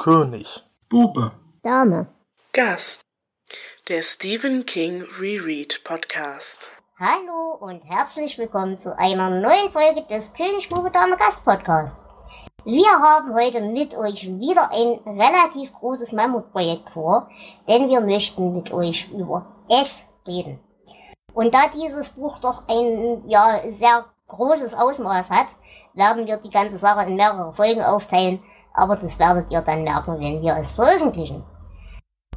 König. Bube. Dame. Gast. Der Stephen King Reread Podcast. Hallo und herzlich willkommen zu einer neuen Folge des König Bube Dame Gast Podcast. Wir haben heute mit euch wieder ein relativ großes Mammutprojekt vor, denn wir möchten mit euch über es reden. Und da dieses Buch doch ein ja, sehr großes Ausmaß hat, werden wir die ganze Sache in mehrere Folgen aufteilen, aber das werdet ihr dann merken, wenn wir es veröffentlichen.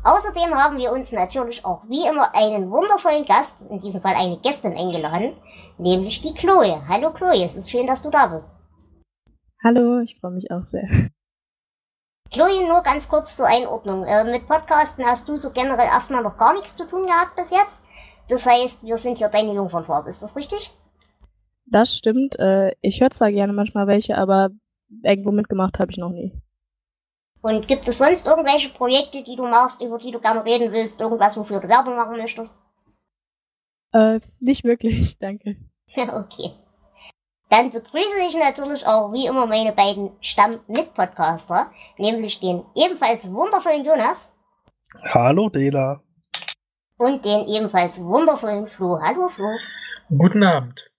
Außerdem haben wir uns natürlich auch wie immer einen wundervollen Gast, in diesem Fall eine Gästin eingeladen, nämlich die Chloe. Hallo Chloe, es ist schön, dass du da bist. Hallo, ich freue mich auch sehr. Chloe, nur ganz kurz zur Einordnung. Äh, mit Podcasten hast du so generell erstmal noch gar nichts zu tun gehabt bis jetzt. Das heißt, wir sind hier deine Jungfernfahrt, ist das richtig? Das stimmt. Äh, ich höre zwar gerne manchmal welche, aber irgendwo mitgemacht habe ich noch nie. Und gibt es sonst irgendwelche Projekte, die du machst, über die du gerne reden willst? Irgendwas, wofür du Werbung machen möchtest? Äh, nicht wirklich, danke. okay. Dann begrüße ich natürlich auch wie immer meine beiden Stamm-Mit-Podcaster, nämlich den ebenfalls wundervollen Jonas. Hallo Dela. Und den ebenfalls wundervollen Flo. Hallo Flo. Guten Abend.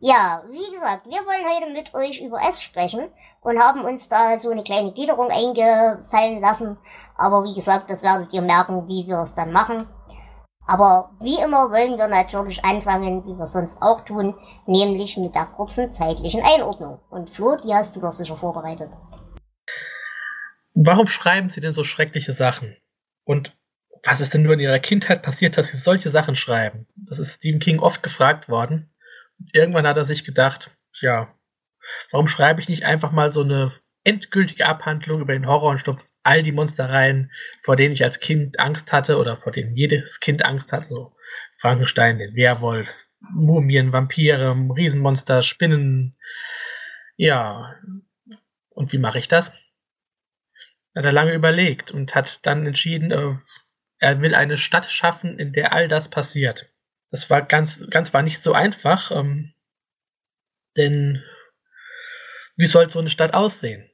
Ja, wie gesagt, wir wollen heute mit euch über S sprechen und haben uns da so eine kleine Gliederung eingefallen lassen. Aber wie gesagt, das werdet ihr merken, wie wir es dann machen. Aber wie immer wollen wir natürlich anfangen, wie wir sonst auch tun, nämlich mit der kurzen zeitlichen Einordnung. Und Flo, die hast du doch sicher vorbereitet. Warum schreiben Sie denn so schreckliche Sachen? Und was ist denn nur in Ihrer Kindheit passiert, dass Sie solche Sachen schreiben? Das ist Stephen King oft gefragt worden irgendwann hat er sich gedacht, ja, warum schreibe ich nicht einfach mal so eine endgültige Abhandlung über den Horror und stopfe all die Monstereien, vor denen ich als Kind Angst hatte oder vor denen jedes Kind Angst hat, so Frankenstein, den Werwolf, Mumien, Vampire, Riesenmonster, Spinnen. Ja, und wie mache ich das? Hat er lange überlegt und hat dann entschieden, äh, er will eine Stadt schaffen, in der all das passiert. Das war ganz, ganz war nicht so einfach, ähm, denn wie soll so eine Stadt aussehen?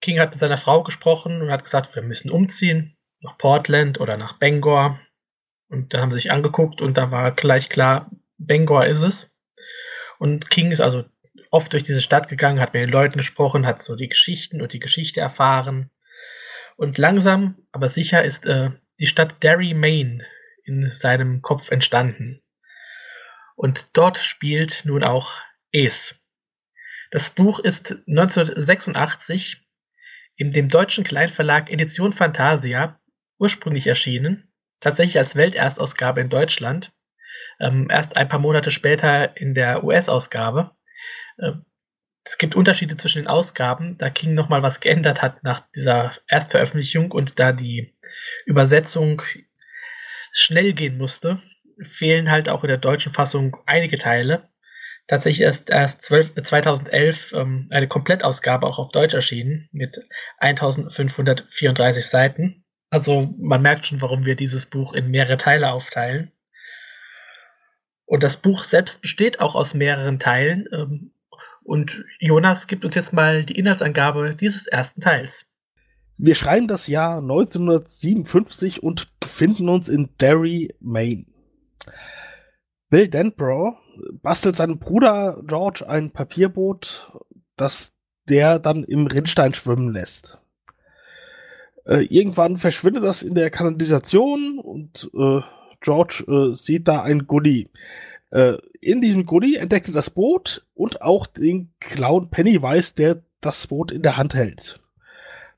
King hat mit seiner Frau gesprochen und hat gesagt, wir müssen umziehen nach Portland oder nach Bangor. Und da haben sie sich angeguckt und da war gleich klar, Bangor ist es. Und King ist also oft durch diese Stadt gegangen, hat mit den Leuten gesprochen, hat so die Geschichten und die Geschichte erfahren. Und langsam, aber sicher ist äh, die Stadt Derry, Maine in seinem Kopf entstanden. Und dort spielt nun auch Es. Das Buch ist 1986 in dem deutschen Kleinverlag Edition Fantasia ursprünglich erschienen, tatsächlich als Welterstausgabe in Deutschland, ähm, erst ein paar Monate später in der US-Ausgabe. Ähm, es gibt Unterschiede zwischen den Ausgaben, da King nochmal was geändert hat nach dieser Erstveröffentlichung und da die Übersetzung schnell gehen musste, fehlen halt auch in der deutschen Fassung einige Teile. Tatsächlich ist erst 12, 2011 ähm, eine Komplettausgabe auch auf Deutsch erschienen mit 1534 Seiten. Also man merkt schon, warum wir dieses Buch in mehrere Teile aufteilen. Und das Buch selbst besteht auch aus mehreren Teilen. Ähm, und Jonas gibt uns jetzt mal die Inhaltsangabe dieses ersten Teils. Wir schreiben das Jahr 1957 und befinden uns in Derry, Maine. Bill Denbrough bastelt seinem Bruder George ein Papierboot, das der dann im Rinnstein schwimmen lässt. Äh, irgendwann verschwindet das in der Kanalisation und äh, George äh, sieht da ein Goodie. Äh, in diesem Goodie entdeckt er das Boot und auch den Clown Pennywise, der das Boot in der Hand hält.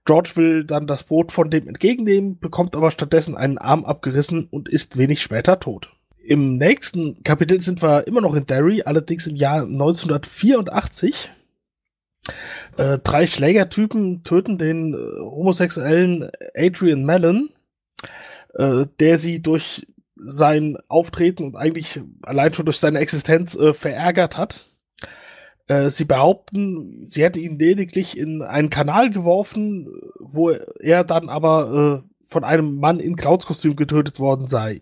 George will dann das Boot von dem entgegennehmen, bekommt aber stattdessen einen Arm abgerissen und ist wenig später tot. Im nächsten Kapitel sind wir immer noch in Derry, allerdings im Jahr 1984. Äh, drei Schlägertypen töten den äh, homosexuellen Adrian Mellon, äh, der sie durch sein Auftreten und eigentlich allein schon durch seine Existenz äh, verärgert hat. Äh, sie behaupten, sie hätte ihn lediglich in einen Kanal geworfen, wo er dann aber äh, von einem Mann in Clownskostüm getötet worden sei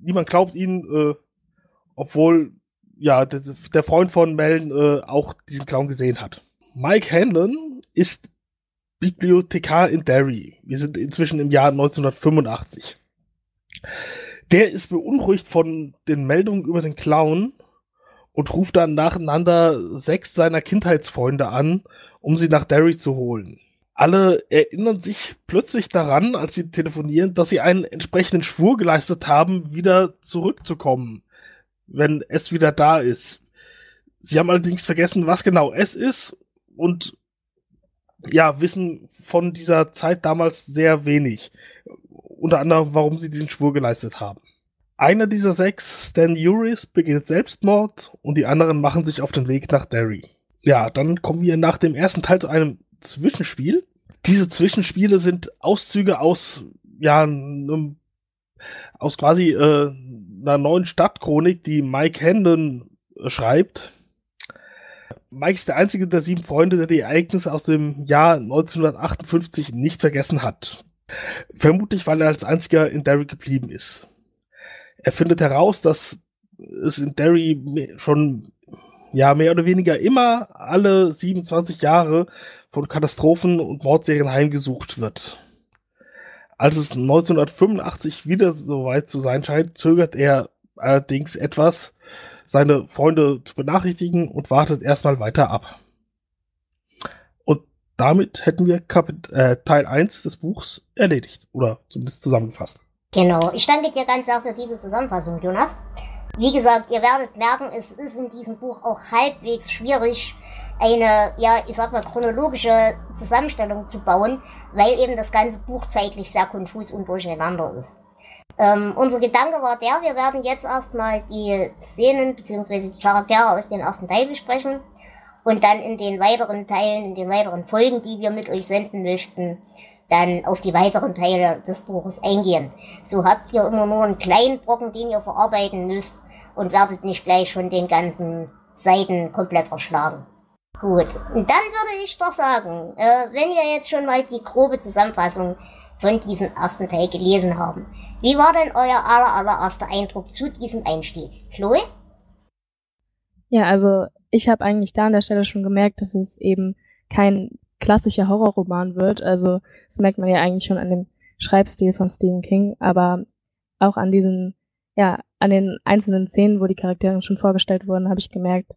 niemand glaubt ihnen, äh, obwohl ja der, der, Freund von Mellen äh, auch diesen Clown gesehen hat. Mike Hanlon ist Bibliothekar in Derry. Wir sind inzwischen im Jahr 1985. Der ist beunruhigt von den Meldungen über den Clown und ruft dann nacheinander sechs seiner Kindheitsfreunde an, um sie nach Derry zu holen. Alle erinnern sich plötzlich daran, als sie telefonieren, dass sie einen entsprechenden Schwur geleistet haben, wieder zurückzukommen, wenn es wieder da ist. Sie haben allerdings vergessen, was genau es ist und ja, wissen von dieser Zeit damals sehr wenig. Unter anderem, warum sie diesen Schwur geleistet haben. Einer dieser sechs, Stan Uris, begeht Selbstmord und die anderen machen sich auf den Weg nach Derry. Ja, dann kommen wir nach dem ersten Teil zu einem Zwischenspiel. Diese Zwischenspiele sind Auszüge aus, ja, aus quasi äh, einer neuen Stadtchronik, die Mike Hendon schreibt. Mike ist der einzige der sieben Freunde, der die Ereignisse aus dem Jahr 1958 nicht vergessen hat. Vermutlich, weil er als einziger in Derry geblieben ist. Er findet heraus, dass es in Derry schon ja mehr oder weniger immer alle 27 Jahre von Katastrophen und Mordserien heimgesucht wird. Als es 1985 wieder so weit zu sein scheint, zögert er allerdings etwas, seine Freunde zu benachrichtigen und wartet erstmal weiter ab. Und damit hätten wir Kapit äh, Teil 1 des Buchs erledigt oder zumindest zusammengefasst. Genau. Ich danke dir ganz sehr für diese Zusammenfassung, Jonas. Wie gesagt, ihr werdet merken, es ist in diesem Buch auch halbwegs schwierig, eine, ja, ich sag mal, chronologische Zusammenstellung zu bauen, weil eben das ganze Buch zeitlich sehr konfus und durcheinander ist. Ähm, unser Gedanke war der, wir werden jetzt erstmal die Szenen bzw. die Charaktere aus dem ersten Teil besprechen und dann in den weiteren Teilen, in den weiteren Folgen, die wir mit euch senden möchten, dann auf die weiteren Teile des Buches eingehen. So habt ihr immer nur einen kleinen Brocken, den ihr verarbeiten müsst und werdet nicht gleich von den ganzen Seiten komplett erschlagen. Gut, dann würde ich doch sagen, äh, wenn wir jetzt schon mal die grobe Zusammenfassung von diesem ersten Teil gelesen haben, wie war denn euer aller, allererster Eindruck zu diesem Einstieg? Chloe? Ja, also ich habe eigentlich da an der Stelle schon gemerkt, dass es eben kein klassischer Horrorroman wird. Also das merkt man ja eigentlich schon an dem Schreibstil von Stephen King, aber auch an diesen ja, an den einzelnen Szenen, wo die Charaktere schon vorgestellt wurden, habe ich gemerkt,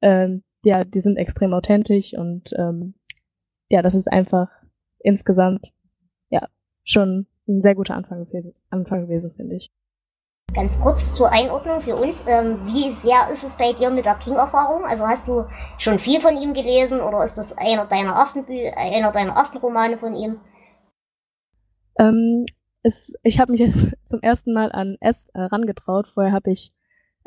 ähm, ja, die sind extrem authentisch und ähm, ja, das ist einfach insgesamt ja schon ein sehr guter Anfang, Anfang gewesen, finde ich. Ganz kurz zur Einordnung für uns. Ähm, wie sehr ist es bei dir mit der King-Erfahrung? Also hast du schon viel von ihm gelesen oder ist das einer deiner ersten, einer deiner ersten Romane von ihm? Ähm, es, ich habe mich jetzt zum ersten Mal an S äh, rangetraut. Vorher habe ich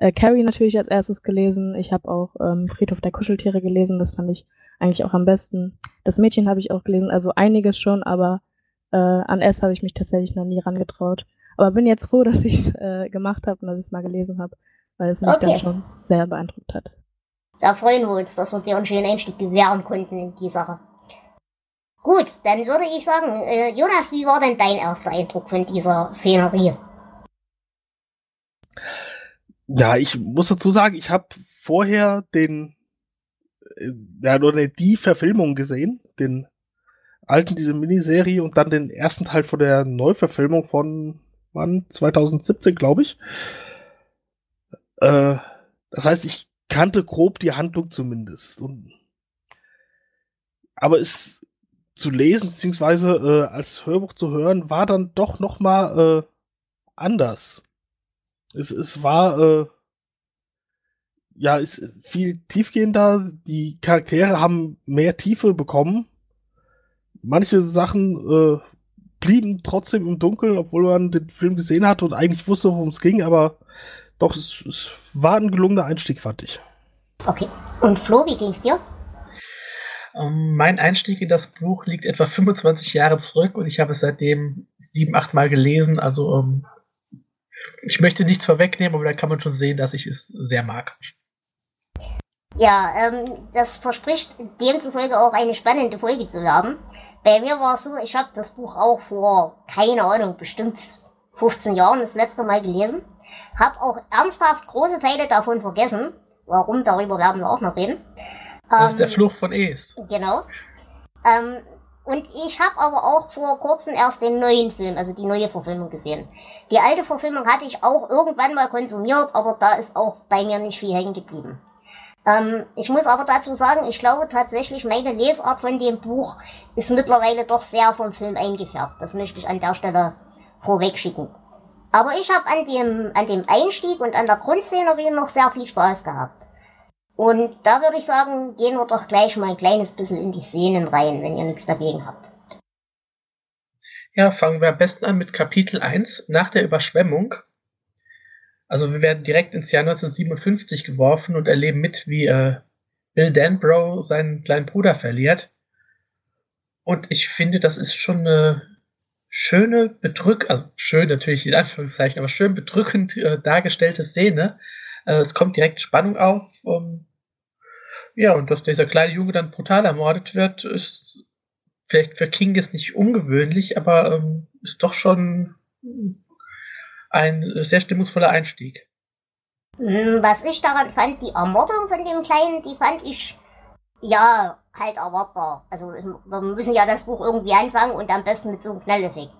äh, Carrie natürlich als erstes gelesen. Ich habe auch ähm, Friedhof der Kuscheltiere gelesen. Das fand ich eigentlich auch am besten. Das Mädchen habe ich auch gelesen. Also einiges schon, aber äh, an S habe ich mich tatsächlich noch nie rangetraut. Aber bin jetzt froh, dass ich es äh, gemacht habe und dass ich es mal gelesen habe, weil es mich okay. dann schon sehr beeindruckt hat. Da freuen wir uns, dass wir dir einen schönen Einstieg gewähren konnten in die Sache. Gut, dann würde ich sagen, äh, Jonas, wie war denn dein erster Eindruck von dieser Szenerie? Ja, ich muss dazu sagen, ich habe vorher den, äh, ja, nur die Verfilmung gesehen, den alten, diese Miniserie und dann den ersten Teil von der Neuverfilmung von, wann? 2017, glaube ich. Äh, das heißt, ich kannte grob die Handlung zumindest. Und, aber es zu lesen, beziehungsweise äh, als Hörbuch zu hören, war dann doch noch mal äh, anders. Es, es war äh, ja ist viel tiefgehender. Die Charaktere haben mehr Tiefe bekommen. Manche Sachen äh, blieben trotzdem im Dunkeln, obwohl man den Film gesehen hat und eigentlich wusste, worum es ging. Aber doch, es, es war ein gelungener Einstieg, fand ich. Okay. Und Flo, wie ging's dir? Ähm, mein Einstieg in das Buch liegt etwa 25 Jahre zurück und ich habe es seitdem sieben, acht Mal gelesen. Also ähm, ich möchte nichts vorwegnehmen, aber da kann man schon sehen, dass ich es sehr mag. Ja, ähm, das verspricht demzufolge auch eine spannende Folge zu haben. Bei mir war es so, ich habe das Buch auch vor, keine Ahnung, bestimmt 15 Jahren das letzte Mal gelesen. Habe auch ernsthaft große Teile davon vergessen. Warum, darüber werden wir auch noch reden. Das ist der ähm, Fluch von Es. Genau. Ähm, und ich habe aber auch vor kurzem erst den neuen Film, also die neue Verfilmung gesehen. Die alte Verfilmung hatte ich auch irgendwann mal konsumiert, aber da ist auch bei mir nicht viel hängen geblieben. Ähm, ich muss aber dazu sagen, ich glaube tatsächlich, meine Lesart von dem Buch ist mittlerweile doch sehr vom Film eingefärbt. Das möchte ich an der Stelle vorwegschicken. Aber ich habe an dem, an dem Einstieg und an der Grundszenerie noch sehr viel Spaß gehabt. Und da würde ich sagen, gehen wir doch gleich mal ein kleines bisschen in die Szenen rein, wenn ihr nichts dagegen habt. Ja, fangen wir am besten an mit Kapitel 1 nach der Überschwemmung. Also wir werden direkt ins Jahr 1957 geworfen und erleben mit, wie äh, Bill Danbrough seinen kleinen Bruder verliert. Und ich finde, das ist schon eine schöne, bedrück, also schön natürlich in Anführungszeichen, aber schön bedrückend äh, dargestellte Szene. Äh, es kommt direkt Spannung auf. Ähm, ja, und dass dieser kleine Junge dann brutal ermordet wird, ist vielleicht für King jetzt nicht ungewöhnlich, aber ähm, ist doch schon ein sehr stimmungsvoller Einstieg. Hm, was ich daran fand, die Ermordung von dem Kleinen, die fand ich ja halt erwartbar. Also wir müssen ja das Buch irgendwie anfangen und am besten mit so einem Knalleffekt.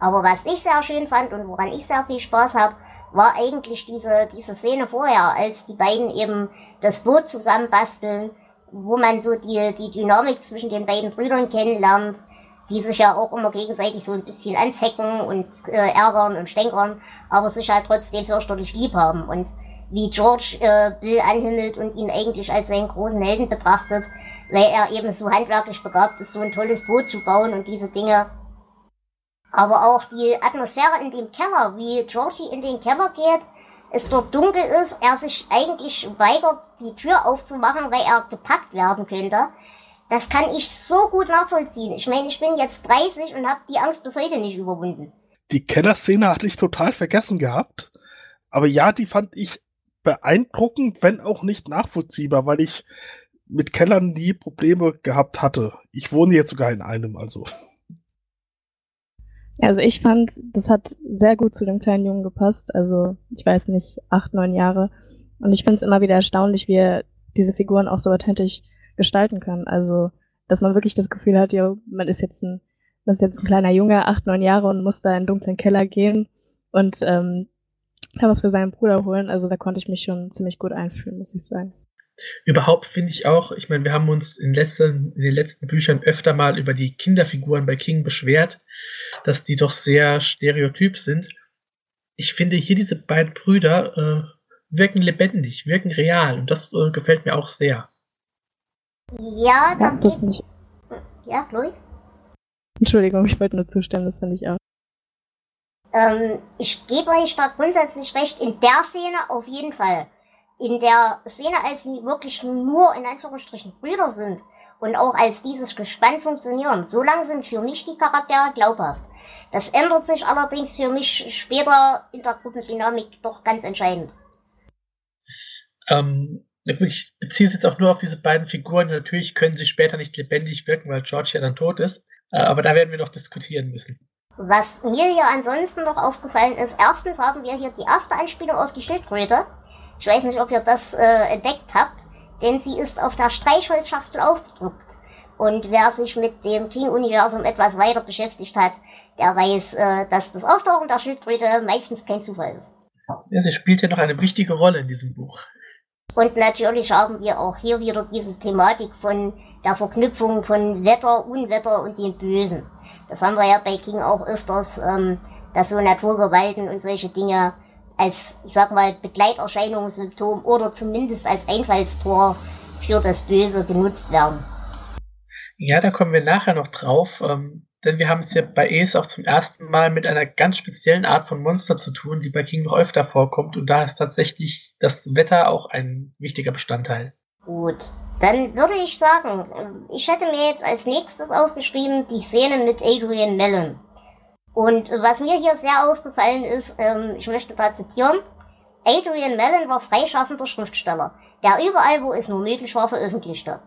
Aber was ich sehr schön fand und woran ich sehr viel Spaß habe, war eigentlich diese, diese Szene vorher, als die beiden eben das Boot zusammenbasteln, wo man so die, die Dynamik zwischen den beiden Brüdern kennenlernt, die sich ja auch immer gegenseitig so ein bisschen anzecken und äh, ärgern und stänkern, aber sich halt trotzdem fürchterlich lieb haben. Und wie George äh, Bill anhimmelt und ihn eigentlich als seinen großen Helden betrachtet, weil er eben so handwerklich begabt ist, so ein tolles Boot zu bauen und diese Dinge aber auch die Atmosphäre in dem Keller, wie Georgie in den Keller geht, es dort dunkel ist, er sich eigentlich weigert, die Tür aufzumachen, weil er gepackt werden könnte. Das kann ich so gut nachvollziehen. Ich meine, ich bin jetzt 30 und habe die Angst bis heute nicht überwunden. Die Kellerszene hatte ich total vergessen gehabt. Aber ja, die fand ich beeindruckend, wenn auch nicht nachvollziehbar, weil ich mit Kellern nie Probleme gehabt hatte. Ich wohne jetzt sogar in einem, also. Also ich fand, das hat sehr gut zu dem kleinen Jungen gepasst. Also ich weiß nicht, acht, neun Jahre. Und ich finde es immer wieder erstaunlich, wie er diese Figuren auch so authentisch gestalten kann. Also, dass man wirklich das Gefühl hat, ja, man ist jetzt ein, man ist jetzt ein kleiner Junge, acht, neun Jahre und muss da in einen dunklen Keller gehen und ähm, da was für seinen Bruder holen. Also da konnte ich mich schon ziemlich gut einfühlen, muss ich sagen. Überhaupt finde ich auch, ich meine, wir haben uns in, letzten, in den letzten Büchern öfter mal über die Kinderfiguren bei King beschwert, dass die doch sehr stereotyp sind. Ich finde hier diese beiden Brüder äh, wirken lebendig, wirken real und das äh, gefällt mir auch sehr. Ja, dann ja, ich... Ja, Chloe? Entschuldigung, ich wollte nur zustimmen, das finde ich auch. Ähm, ich gebe euch da grundsätzlich recht, in der Szene auf jeden Fall in der Szene, als sie wirklich nur in Anführungsstrichen Brüder sind und auch als dieses Gespann funktionieren, so lang sind für mich die Charaktere glaubhaft. Das ändert sich allerdings für mich später in der Gruppendynamik doch ganz entscheidend. Ähm, ich beziehe es jetzt auch nur auf diese beiden Figuren. Natürlich können sie später nicht lebendig wirken, weil George ja dann tot ist. Äh, aber da werden wir noch diskutieren müssen. Was mir hier ansonsten noch aufgefallen ist, erstens haben wir hier die erste Anspielung auf die Schildkröte. Ich weiß nicht, ob ihr das äh, entdeckt habt, denn sie ist auf der Streichholzschachtel aufgedruckt. Und wer sich mit dem King-Universum etwas weiter beschäftigt hat, der weiß, äh, dass das Auftauchen der Schildkröte meistens kein Zufall ist. Ja, sie spielt ja noch eine wichtige Rolle in diesem Buch. Und natürlich haben wir auch hier wieder diese Thematik von der Verknüpfung von Wetter, Unwetter und dem Bösen. Das haben wir ja bei King auch öfters, ähm, dass so Naturgewalten und solche Dinge als, ich sag mal, Begleiterscheinungssymptom oder zumindest als Einfallstor für das Böse genutzt werden. Ja, da kommen wir nachher noch drauf, ähm, denn wir haben es ja bei Es auch zum ersten Mal mit einer ganz speziellen Art von Monster zu tun, die bei King noch öfter vorkommt und da ist tatsächlich das Wetter auch ein wichtiger Bestandteil. Gut, dann würde ich sagen, ich hätte mir jetzt als nächstes aufgeschrieben die Szene mit Adrian Mellon. Und was mir hier sehr aufgefallen ist, ähm, ich möchte da zitieren, Adrian Mellon war freischaffender Schriftsteller, der überall, wo es nur möglich war, veröffentlichte.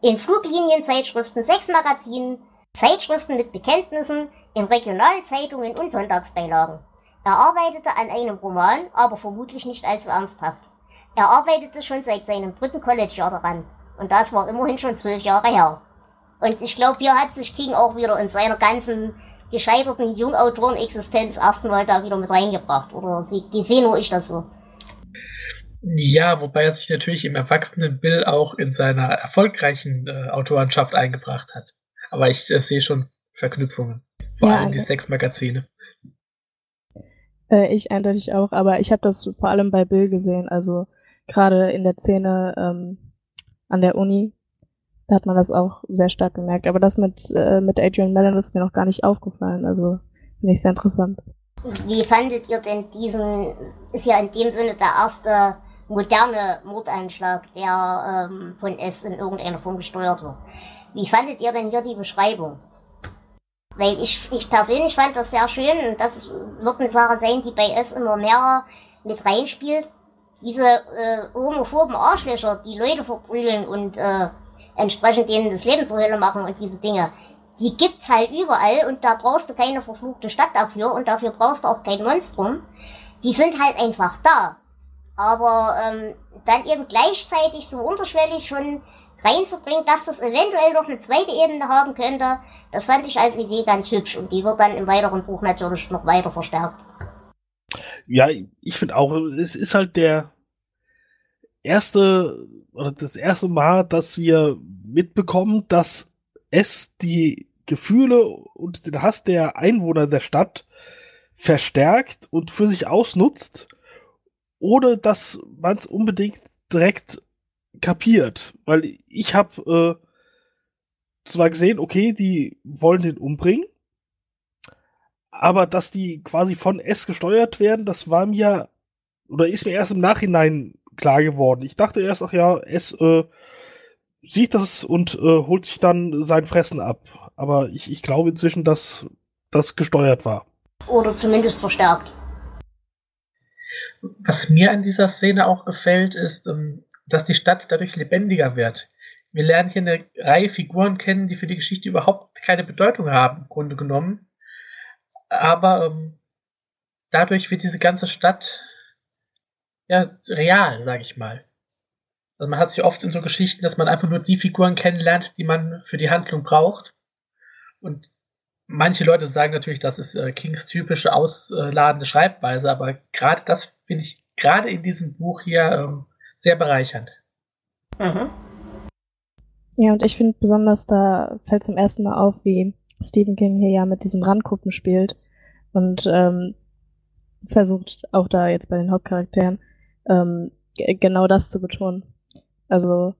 In Fluglinienzeitschriften, sechs Magazinen, Zeitschriften mit Bekenntnissen, in Regionalzeitungen und Sonntagsbeilagen. Er arbeitete an einem Roman, aber vermutlich nicht allzu ernsthaft. Er arbeitete schon seit seinem dritten College-Jahr daran. Und das war immerhin schon zwölf Jahre her. Und ich glaube, hier hat sich King auch wieder in seiner ganzen gescheiterten Jungautoren-Existenz erstmal da wieder mit reingebracht. Oder sie, sehe nur ich das so. Ja, wobei er sich natürlich im erwachsenen Bill auch in seiner erfolgreichen äh, Autorenschaft eingebracht hat. Aber ich äh, sehe schon Verknüpfungen. Vor ja, allem die sechs Magazine. Äh, ich eindeutig auch, aber ich habe das vor allem bei Bill gesehen. Also gerade in der Szene ähm, an der Uni, da hat man das auch sehr stark gemerkt. Aber das mit, äh, mit Adrian Mellon ist mir noch gar nicht aufgefallen. Also finde ich sehr interessant. Wie fandet ihr denn diesen, ist ja in dem Sinne der erste moderne Mordeinschlag, der ähm, von S in irgendeiner Form gesteuert wird. Wie fandet ihr denn hier die Beschreibung? Weil ich, ich persönlich fand das sehr schön und das wird eine Sache sein, die bei S immer mehr mit reinspielt. Diese äh, homophoben Arschlöcher, die Leute verprügeln und äh, entsprechend denen das Leben zur Hölle machen und diese Dinge, die gibt's halt überall und da brauchst du keine verfluchte Stadt dafür und dafür brauchst du auch kein Monstrum. Die sind halt einfach da. Aber ähm, dann eben gleichzeitig so unterschwellig schon reinzubringen, dass das eventuell noch eine zweite Ebene haben könnte, das fand ich als Idee ganz hübsch und die wird dann im weiteren Buch natürlich noch weiter verstärkt. Ja, ich finde auch, es ist halt der erste oder das erste Mal, dass wir mitbekommen, dass es die Gefühle und den Hass der Einwohner der Stadt verstärkt und für sich ausnutzt, ohne dass man es unbedingt direkt kapiert. Weil ich habe äh, zwar gesehen, okay, die wollen den umbringen, aber dass die quasi von S gesteuert werden, das war mir oder ist mir erst im Nachhinein klar geworden. Ich dachte erst, ach ja, S äh, sieht das und äh, holt sich dann sein Fressen ab. Aber ich, ich glaube inzwischen, dass das gesteuert war. Oder zumindest verstärkt. Was mir an dieser Szene auch gefällt, ist, ähm, dass die Stadt dadurch lebendiger wird. Wir lernen hier eine Reihe Figuren kennen, die für die Geschichte überhaupt keine Bedeutung haben, im Grunde genommen. Aber ähm, dadurch wird diese ganze Stadt ja real, sage ich mal. Also man hat sich oft in so Geschichten, dass man einfach nur die Figuren kennenlernt, die man für die Handlung braucht. Und manche Leute sagen natürlich, das ist äh, Kings typische ausladende Schreibweise, aber gerade das finde ich gerade in diesem Buch hier ähm, sehr bereichernd. Mhm. Ja, und ich finde besonders, da fällt zum ersten Mal auf, wie Stephen King hier ja mit diesen Randgruppen spielt und ähm, versucht auch da jetzt bei den Hauptcharakteren ähm, genau das zu betonen. Also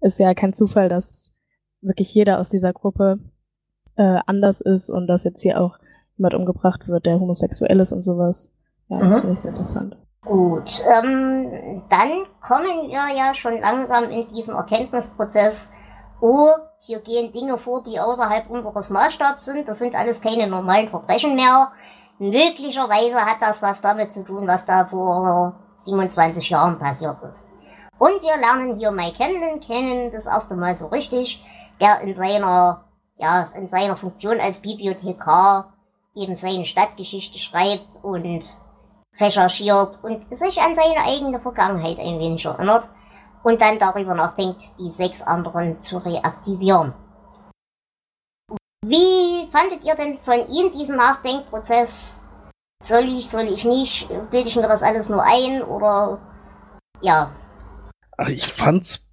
ist ja kein Zufall, dass wirklich jeder aus dieser Gruppe äh, anders ist und dass jetzt hier auch jemand umgebracht wird, der homosexuell ist und sowas. Ja, das mhm. finde ich sehr interessant. Gut, ähm, dann kommen wir ja schon langsam in diesen Erkenntnisprozess. Oh, hier gehen Dinge vor, die außerhalb unseres Maßstabs sind. Das sind alles keine normalen Verbrechen mehr. Möglicherweise hat das was damit zu tun, was da vor 27 Jahren passiert ist. Und wir lernen hier Mike Kenlin kennen, das erste Mal so richtig, der in seiner, ja, in seiner Funktion als Bibliothekar eben seine Stadtgeschichte schreibt und recherchiert und sich an seine eigene Vergangenheit ein wenig erinnert und dann darüber nachdenkt, die sechs anderen zu reaktivieren. Wie fandet ihr denn von ihm diesen Nachdenkprozess? Soll ich, soll ich nicht? Bilde ich mir das alles nur ein oder ja? Ach, ich fand's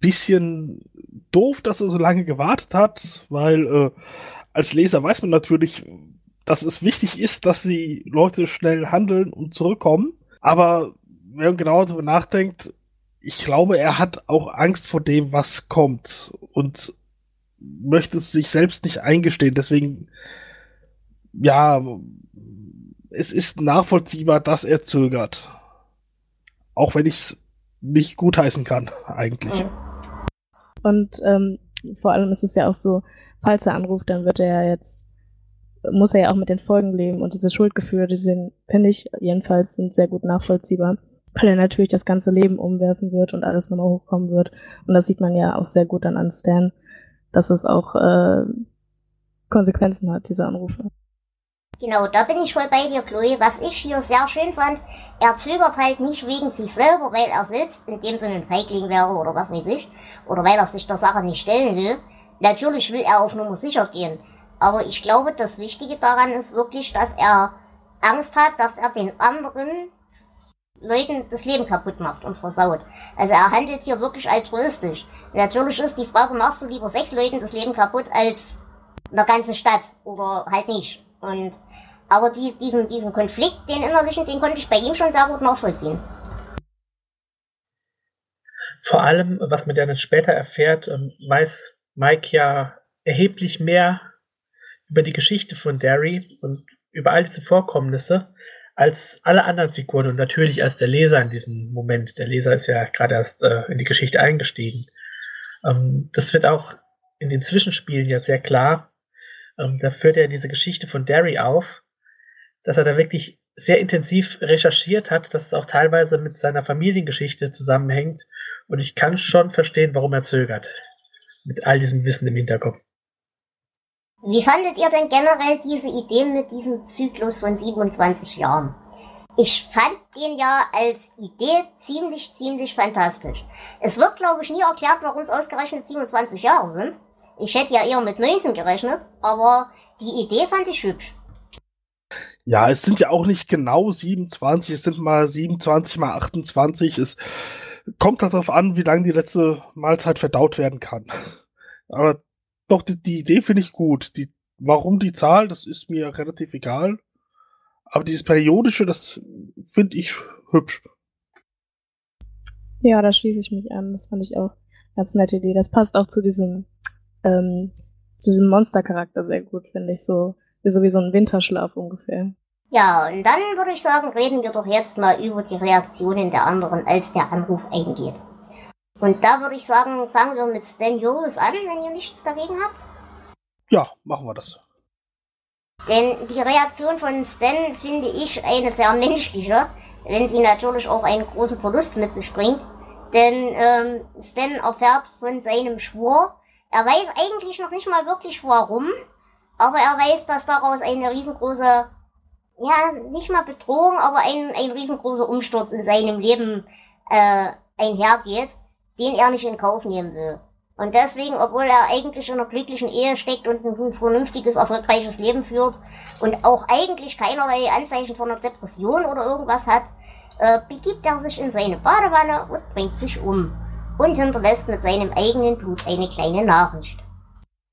bisschen doof, dass er so lange gewartet hat, weil äh, als Leser weiß man natürlich, dass es wichtig ist, dass die Leute schnell handeln und zurückkommen. Aber wenn man genauer darüber nachdenkt, ich glaube, er hat auch Angst vor dem, was kommt und möchte es sich selbst nicht eingestehen. Deswegen, ja, es ist nachvollziehbar, dass er zögert. Auch wenn ich es nicht gutheißen kann, eigentlich. Und ähm, vor allem ist es ja auch so, falls er anruft, dann wird er ja jetzt muss er ja auch mit den Folgen leben und diese Schuldgefühle, die sind, finde ich, jedenfalls sind sehr gut nachvollziehbar, weil er natürlich das ganze Leben umwerfen wird und alles nochmal hochkommen wird. Und das sieht man ja auch sehr gut dann an Stan, dass es auch äh, Konsequenzen hat, diese Anrufe. Genau, da bin ich voll bei dir, Chloe. Was ich hier sehr schön fand, er zögert halt nicht wegen sich selber, weil er selbst in dem Sinne ein Feigling wäre oder was weiß ich, oder weil er sich der Sache nicht stellen will, Natürlich will er auf Nummer sicher gehen. Aber ich glaube, das Wichtige daran ist wirklich, dass er Angst hat, dass er den anderen Leuten das Leben kaputt macht und versaut. Also er handelt hier wirklich altruistisch. Natürlich ist die Frage, machst du lieber sechs Leuten das Leben kaputt als in der ganzen Stadt oder halt nicht. Und aber die, diesen, diesen Konflikt, den innerlichen, den konnte ich bei ihm schon sehr gut nachvollziehen. Vor allem, was man dann später erfährt, ähm, weiß Mike ja erheblich mehr über die Geschichte von Derry und über all diese Vorkommnisse als alle anderen Figuren und natürlich als der Leser in diesem Moment. Der Leser ist ja gerade erst äh, in die Geschichte eingestiegen. Ähm, das wird auch in den Zwischenspielen ja sehr klar. Ähm, da führt er diese Geschichte von Derry auf, dass er da wirklich sehr intensiv recherchiert hat, dass es auch teilweise mit seiner Familiengeschichte zusammenhängt. Und ich kann schon verstehen, warum er zögert. Mit all diesem Wissen im Hinterkopf. Wie fandet ihr denn generell diese Idee mit diesem Zyklus von 27 Jahren? Ich fand den ja als Idee ziemlich, ziemlich fantastisch. Es wird, glaube ich, nie erklärt, warum es ausgerechnet 27 Jahre sind. Ich hätte ja eher mit 19 gerechnet, aber die Idee fand ich hübsch. Ja, es sind ja auch nicht genau 27, es sind mal 27 mal 28. Es kommt darauf an, wie lange die letzte Mahlzeit verdaut werden kann. Aber doch, die, die Idee finde ich gut. Die, warum die Zahl, das ist mir relativ egal. Aber dieses Periodische, das finde ich hübsch. Ja, da schließe ich mich an. Das fand ich auch ganz nette Idee. Das passt auch zu diesem, ähm, zu diesem Monstercharakter sehr gut, finde ich. So, so wie so ein Winterschlaf ungefähr. Ja, und dann würde ich sagen, reden wir doch jetzt mal über die Reaktionen der anderen, als der Anruf eingeht. Und da würde ich sagen, fangen wir mit Stan Julius an, wenn ihr nichts dagegen habt. Ja, machen wir das. Denn die Reaktion von Stan finde ich eine sehr menschliche, wenn sie natürlich auch einen großen Verlust mit sich bringt. Denn ähm, Stan erfährt von seinem Schwur. Er weiß eigentlich noch nicht mal wirklich warum, aber er weiß, dass daraus eine riesengroße, ja, nicht mal Bedrohung, aber ein, ein riesengroßer Umsturz in seinem Leben äh, einhergeht den er nicht in Kauf nehmen will. Und deswegen, obwohl er eigentlich in einer glücklichen Ehe steckt und ein vernünftiges, erfolgreiches Leben führt und auch eigentlich keinerlei Anzeichen von einer Depression oder irgendwas hat, äh, begibt er sich in seine Badewanne und bringt sich um und hinterlässt mit seinem eigenen Blut eine kleine Nachricht.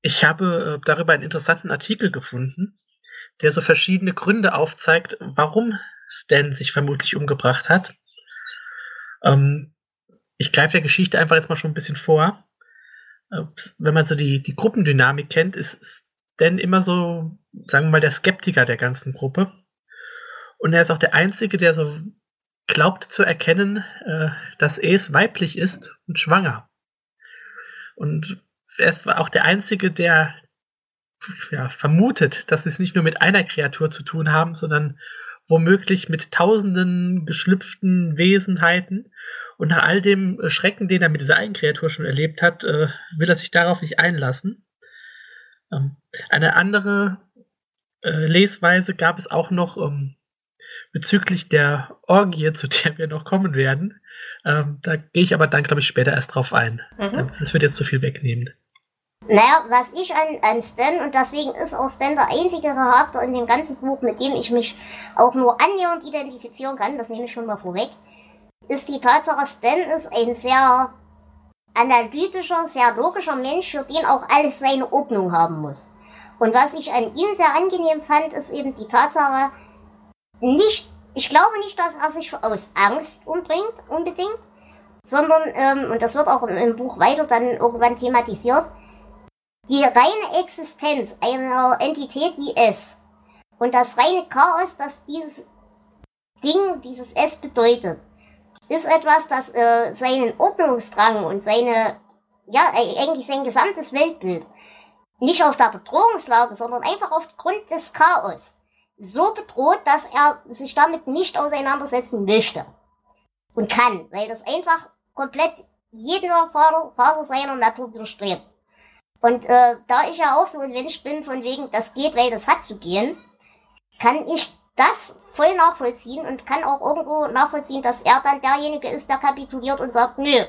Ich habe äh, darüber einen interessanten Artikel gefunden, der so verschiedene Gründe aufzeigt, warum Stan sich vermutlich umgebracht hat. Ähm, ich greife der Geschichte einfach jetzt mal schon ein bisschen vor. Äh, wenn man so die, die Gruppendynamik kennt, ist Stan immer so, sagen wir mal, der Skeptiker der ganzen Gruppe. Und er ist auch der Einzige, der so glaubt zu erkennen, äh, dass es weiblich ist und schwanger. Und er ist auch der Einzige, der ja, vermutet, dass sie es nicht nur mit einer Kreatur zu tun haben, sondern womöglich mit tausenden geschlüpften Wesenheiten und nach all dem äh, Schrecken, den er mit dieser Eigenkreatur schon erlebt hat, äh, will er sich darauf nicht einlassen. Ähm, eine andere äh, Lesweise gab es auch noch ähm, bezüglich der Orgie, zu der wir noch kommen werden. Ähm, da gehe ich aber dann, glaube ich, später erst drauf ein. Mhm. Das wird jetzt zu viel wegnehmen. Naja, was ich an, an Stan, und deswegen ist auch Stan der einzige Charakter in dem ganzen Buch, mit dem ich mich auch nur annähernd identifizieren kann, das nehme ich schon mal vorweg, ist die Tatsache, Stan ist ein sehr analytischer, sehr logischer Mensch, für den auch alles seine Ordnung haben muss. Und was ich an ihm sehr angenehm fand, ist eben die Tatsache, nicht, ich glaube nicht, dass er sich aus Angst umbringt, unbedingt, sondern, ähm, und das wird auch im, im Buch weiter dann irgendwann thematisiert, die reine Existenz einer Entität wie S und das reine Chaos, das dieses Ding, dieses S bedeutet, ist etwas, das äh, seinen Ordnungsdrang und seine, ja, eigentlich sein gesamtes Weltbild nicht auf der Bedrohungslage, sondern einfach aufgrund des Chaos so bedroht, dass er sich damit nicht auseinandersetzen möchte und kann, weil das einfach komplett jeder Faser seiner Natur widerstrebt. Und äh, da ich ja auch so ein Mensch bin, von wegen, das geht, weil das hat zu gehen, kann ich das voll nachvollziehen und kann auch irgendwo nachvollziehen, dass er dann derjenige ist, der kapituliert und sagt, nö,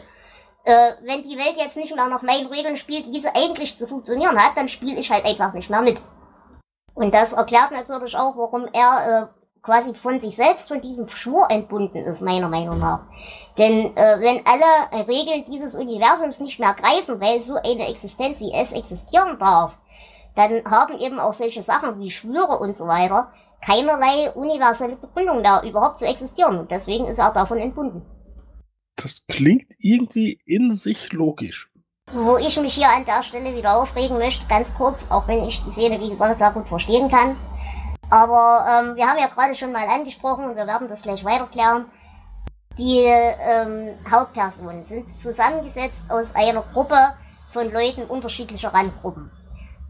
Äh, wenn die Welt jetzt nicht mehr nach meinen Regeln spielt, wie sie eigentlich zu funktionieren hat, dann spiele ich halt einfach nicht mehr mit. Und das erklärt natürlich auch, warum er äh, quasi von sich selbst, von diesem Schwur entbunden ist, meiner Meinung nach. Denn äh, wenn alle Regeln dieses Universums nicht mehr greifen, weil so eine Existenz wie es existieren darf, dann haben eben auch solche Sachen wie Schwüre und so weiter keinerlei universelle Begründung da überhaupt zu existieren. Und deswegen ist er davon entbunden. Das klingt irgendwie in sich logisch. Wo ich mich hier an der Stelle wieder aufregen möchte, ganz kurz, auch wenn ich die Szene, wie gesagt, sehr gut verstehen kann. Aber ähm, wir haben ja gerade schon mal angesprochen und wir werden das gleich weiterklären. Die ähm, Hauptpersonen sind zusammengesetzt aus einer Gruppe von Leuten unterschiedlicher Randgruppen.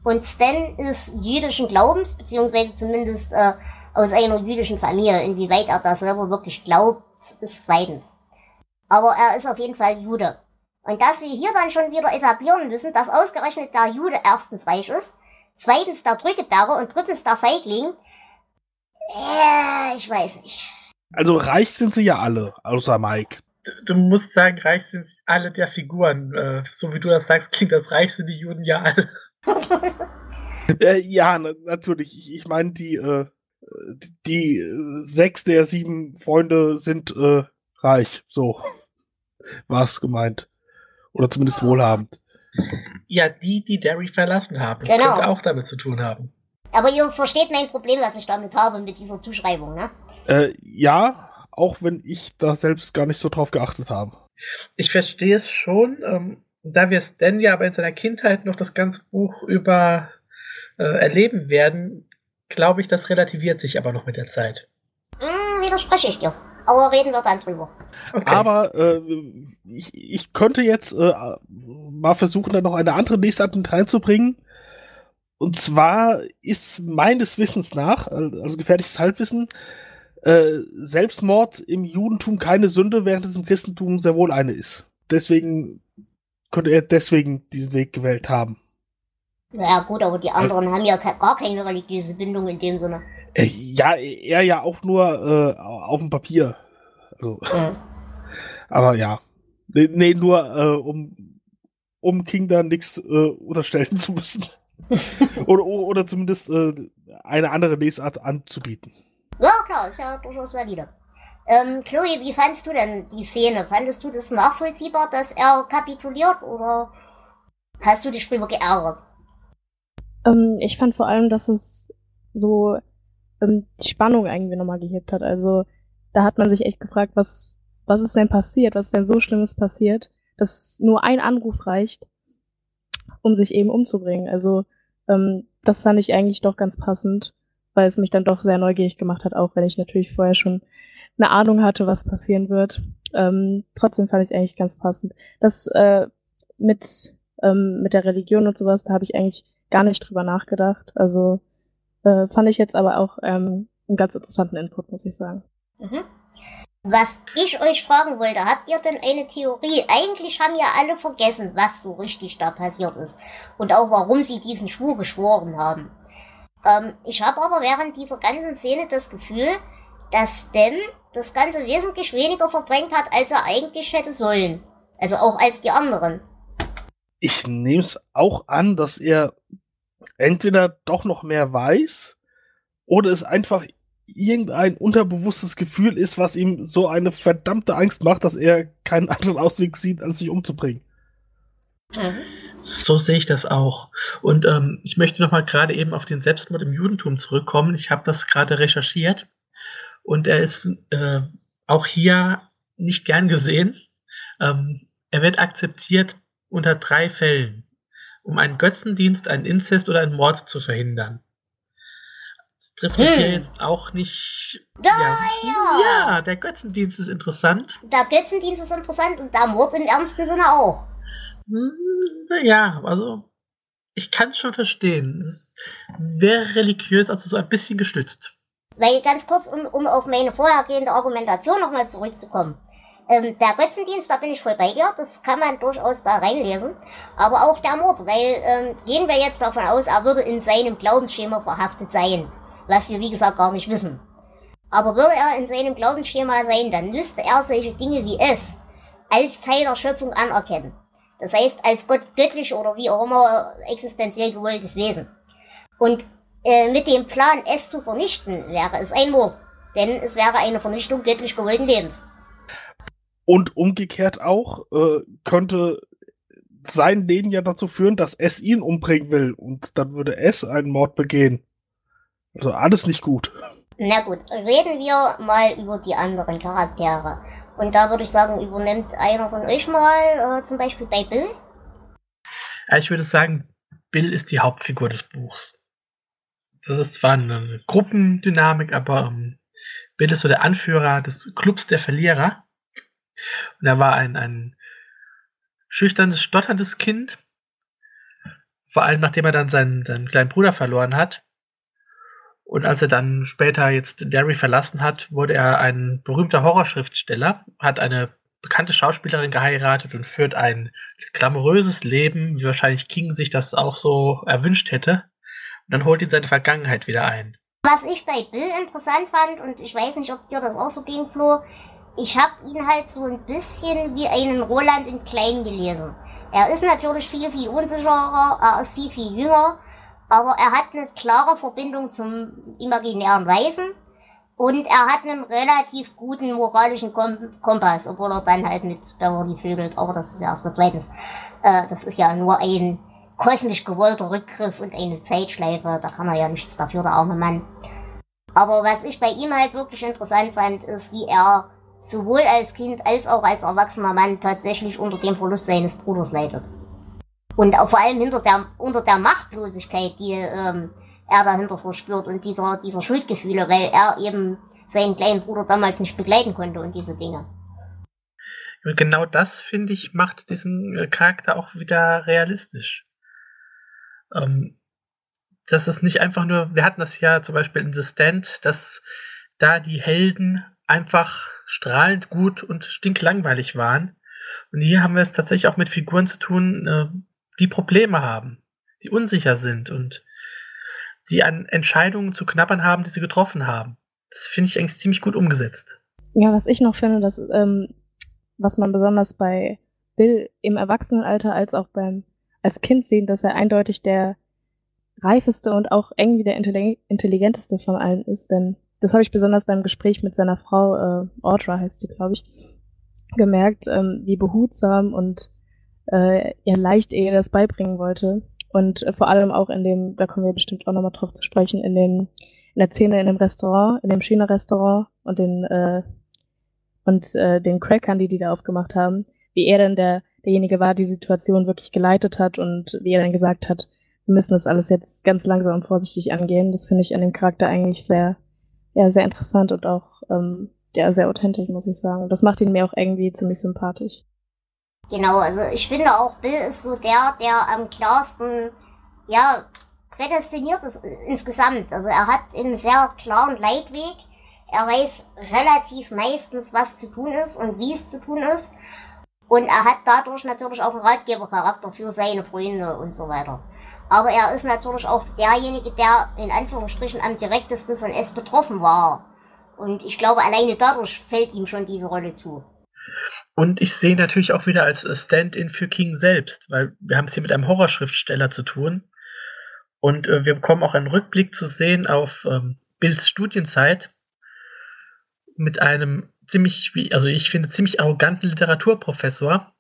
Und Stan ist jüdischen Glaubens, beziehungsweise zumindest äh, aus einer jüdischen Familie. Inwieweit er da selber wirklich glaubt, ist zweitens. Aber er ist auf jeden Fall Jude. Und dass wir hier dann schon wieder etablieren müssen, dass ausgerechnet der Jude erstens reich ist, zweitens der Drückeberger und drittens der Feigling, äh, ich weiß nicht. Also reich sind sie ja alle, außer Mike. Du musst sagen, reich sind alle der Figuren. Äh, so wie du das sagst, klingt das reich sind die Juden ja alle. äh, ja, na, natürlich. Ich, ich meine, die, äh, die, die sechs der sieben Freunde sind äh, reich. So war es gemeint. Oder zumindest wohlhabend. Ja, die, die Derry verlassen haben. Das Genau. könnte auch damit zu tun haben. Aber ihr versteht mein Problem, was ich damit habe, mit dieser Zuschreibung, ne? Äh, ja, auch wenn ich da selbst gar nicht so drauf geachtet habe. Ich verstehe es schon, ähm, da wir Stan ja aber in seiner Kindheit noch das ganze Buch über äh, erleben werden, glaube ich, das relativiert sich aber noch mit der Zeit. Hm, widerspreche ich dir. Aber reden wir dann drüber. Okay. Aber äh, ich, ich könnte jetzt äh, mal versuchen, da noch eine andere Lesart mit reinzubringen. Und zwar ist meines Wissens nach, also gefährliches Halbwissen, äh, Selbstmord im Judentum keine Sünde, während es im Christentum sehr wohl eine ist. Deswegen könnte er deswegen diesen Weg gewählt haben. Ja gut, aber die anderen haben ja gar keine religiöse Bindung in dem Sinne. Äh, ja, er ja auch nur äh, auf dem Papier. Also, Hm. aber ja. Nee, nee nur äh, um, um King da nichts äh, unterstellen zu müssen. oder, oder zumindest äh, eine andere Lesart anzubieten. Ja, klar, ist ja durchaus valide. Ähm, Chloe, wie fandst du denn die Szene? Fandest du das nachvollziehbar, dass er kapituliert oder hast du dich drüber geärgert? Ähm, ich fand vor allem, dass es so ähm, die Spannung irgendwie nochmal gehebt hat. Also da hat man sich echt gefragt, was, was ist denn passiert? Was ist denn so Schlimmes passiert, dass nur ein Anruf reicht, um sich eben umzubringen. Also ähm, das fand ich eigentlich doch ganz passend, weil es mich dann doch sehr neugierig gemacht hat, auch wenn ich natürlich vorher schon eine Ahnung hatte, was passieren wird. Ähm, trotzdem fand ich es eigentlich ganz passend. Das äh, mit, ähm, mit der Religion und sowas, da habe ich eigentlich gar nicht drüber nachgedacht. Also äh, fand ich jetzt aber auch ähm, einen ganz interessanten Input, muss ich sagen. Mhm. Was ich euch fragen wollte, habt ihr denn eine Theorie? Eigentlich haben ja alle vergessen, was so richtig da passiert ist und auch warum sie diesen Schwur geschworen haben. Ähm, ich habe aber während dieser ganzen Szene das Gefühl, dass Stan das Ganze wesentlich weniger verdrängt hat, als er eigentlich hätte sollen. Also auch als die anderen. Ich nehme es auch an, dass er entweder doch noch mehr weiß oder es einfach irgendein unterbewusstes Gefühl ist, was ihm so eine verdammte Angst macht, dass er keinen anderen Ausweg sieht, als sich umzubringen. So sehe ich das auch. Und ähm, ich möchte nochmal gerade eben auf den Selbstmord im Judentum zurückkommen. Ich habe das gerade recherchiert und er ist äh, auch hier nicht gern gesehen. Ähm, er wird akzeptiert unter drei Fällen, um einen Götzendienst, einen Inzest oder einen Mord zu verhindern. Das trifft Hm. hier jetzt auch nicht. Ja, ja, ja. der Götzendienst ist interessant. Der Götzendienst ist interessant und der Mord im ernsten Sinne auch. Hm, Ja, also ich kann es schon verstehen. Es wäre religiös, also so ein bisschen gestützt. Weil ganz kurz, um, um auf meine vorhergehende Argumentation nochmal zurückzukommen. Ähm, der Götzendienst, da bin ich voll bei dir, das kann man durchaus da reinlesen. Aber auch der Mord, weil ähm, gehen wir jetzt davon aus, er würde in seinem Glaubensschema verhaftet sein. Was wir wie gesagt gar nicht wissen. Aber würde er in seinem Glaubensschema sein, dann müsste er solche Dinge wie es als Teil der Schöpfung anerkennen. Das heißt, als Gott göttlich oder wie auch immer existenziell gewolltes Wesen. Und äh, mit dem Plan, es zu vernichten, wäre es ein Mord. Denn es wäre eine Vernichtung göttlich gewollten Lebens. Und umgekehrt auch äh, könnte sein Leben ja dazu führen, dass es ihn umbringen will. Und dann würde es einen Mord begehen. Also alles nicht gut. Na gut, reden wir mal über die anderen Charaktere. Und da würde ich sagen, übernimmt einer von euch mal äh, zum Beispiel bei Bill? Ich würde sagen, Bill ist die Hauptfigur des Buchs. Das ist zwar eine Gruppendynamik, aber ähm, Bill ist so der Anführer des Clubs der Verlierer. Und er war ein, ein schüchternes, stotterndes Kind. Vor allem nachdem er dann seinen, seinen kleinen Bruder verloren hat. Und als er dann später jetzt Derry verlassen hat, wurde er ein berühmter Horrorschriftsteller, hat eine bekannte Schauspielerin geheiratet und führt ein glamouröses Leben, wie wahrscheinlich King sich das auch so erwünscht hätte. Und dann holt ihn seine Vergangenheit wieder ein. Was ich bei Bill interessant fand, und ich weiß nicht, ob dir das auch so ging, Flo, ich habe ihn halt so ein bisschen wie einen Roland in Klein gelesen. Er ist natürlich viel, viel unsicherer, er ist viel, viel jünger, aber er hat eine klare Verbindung zum imaginären Weisen und er hat einen relativ guten moralischen Kom Kompass, obwohl er dann halt mit Beverly vögelt, aber das ist ja erstmal zweitens. Äh, das ist ja nur ein kosmisch gewollter Rückgriff und eine Zeitschleife, da kann er ja nichts dafür, der arme Mann. Aber was ich bei ihm halt wirklich interessant fand, ist, wie er sowohl als Kind als auch als erwachsener Mann tatsächlich unter dem Verlust seines Bruders leidet. Und auch vor allem hinter der, unter der Machtlosigkeit, die ähm, er dahinter verspürt und dieser, dieser Schuldgefühle, weil er eben seinen kleinen Bruder damals nicht begleiten konnte und diese Dinge. Genau das, finde ich, macht diesen äh, Charakter auch wieder realistisch. Ähm, das ist nicht einfach nur, wir hatten das ja zum Beispiel in The Stand, dass da die Helden einfach strahlend gut und stinklangweilig waren. Und hier haben wir es tatsächlich auch mit Figuren zu tun, äh, die Probleme haben, die unsicher sind und die an Entscheidungen zu knabbern haben, die sie getroffen haben. Das finde ich eigentlich ziemlich gut umgesetzt. Ja, was ich noch finde, dass, ähm, was man besonders bei Bill im Erwachsenenalter als auch beim als Kind sehen, dass er eindeutig der reifeste und auch irgendwie der intelligenteste von allen ist, denn das habe ich besonders beim Gespräch mit seiner Frau, äh, Audra heißt sie, glaube ich, gemerkt, ähm, wie behutsam und äh, ja leicht er das beibringen wollte. Und äh, vor allem auch in dem, da kommen wir bestimmt auch nochmal drauf zu sprechen, in dem, in der Szene in dem Restaurant, in dem China-Restaurant und den, äh, und äh, den Crackern, die die da aufgemacht haben, wie er dann der, derjenige war, die Situation wirklich geleitet hat und wie er dann gesagt hat, wir müssen das alles jetzt ganz langsam und vorsichtig angehen. Das finde ich an dem Charakter eigentlich sehr, ja, sehr interessant und auch ähm, ja, sehr authentisch, muss ich sagen. Das macht ihn mir auch irgendwie ziemlich sympathisch. Genau, also ich finde auch, Bill ist so der, der am klarsten, ja, prädestiniert ist insgesamt. Also er hat einen sehr klaren Leitweg. Er weiß relativ meistens, was zu tun ist und wie es zu tun ist. Und er hat dadurch natürlich auch einen Ratgebercharakter für seine Freunde und so weiter. Aber er ist natürlich auch derjenige, der in Anführungsstrichen am direktesten von es betroffen war. Und ich glaube, alleine dadurch fällt ihm schon diese Rolle zu. Und ich sehe natürlich auch wieder als Stand-in für King selbst, weil wir haben es hier mit einem Horrorschriftsteller zu tun. Und äh, wir bekommen auch einen Rückblick zu sehen auf ähm, Bills Studienzeit mit einem ziemlich, also ich finde, ziemlich arroganten Literaturprofessor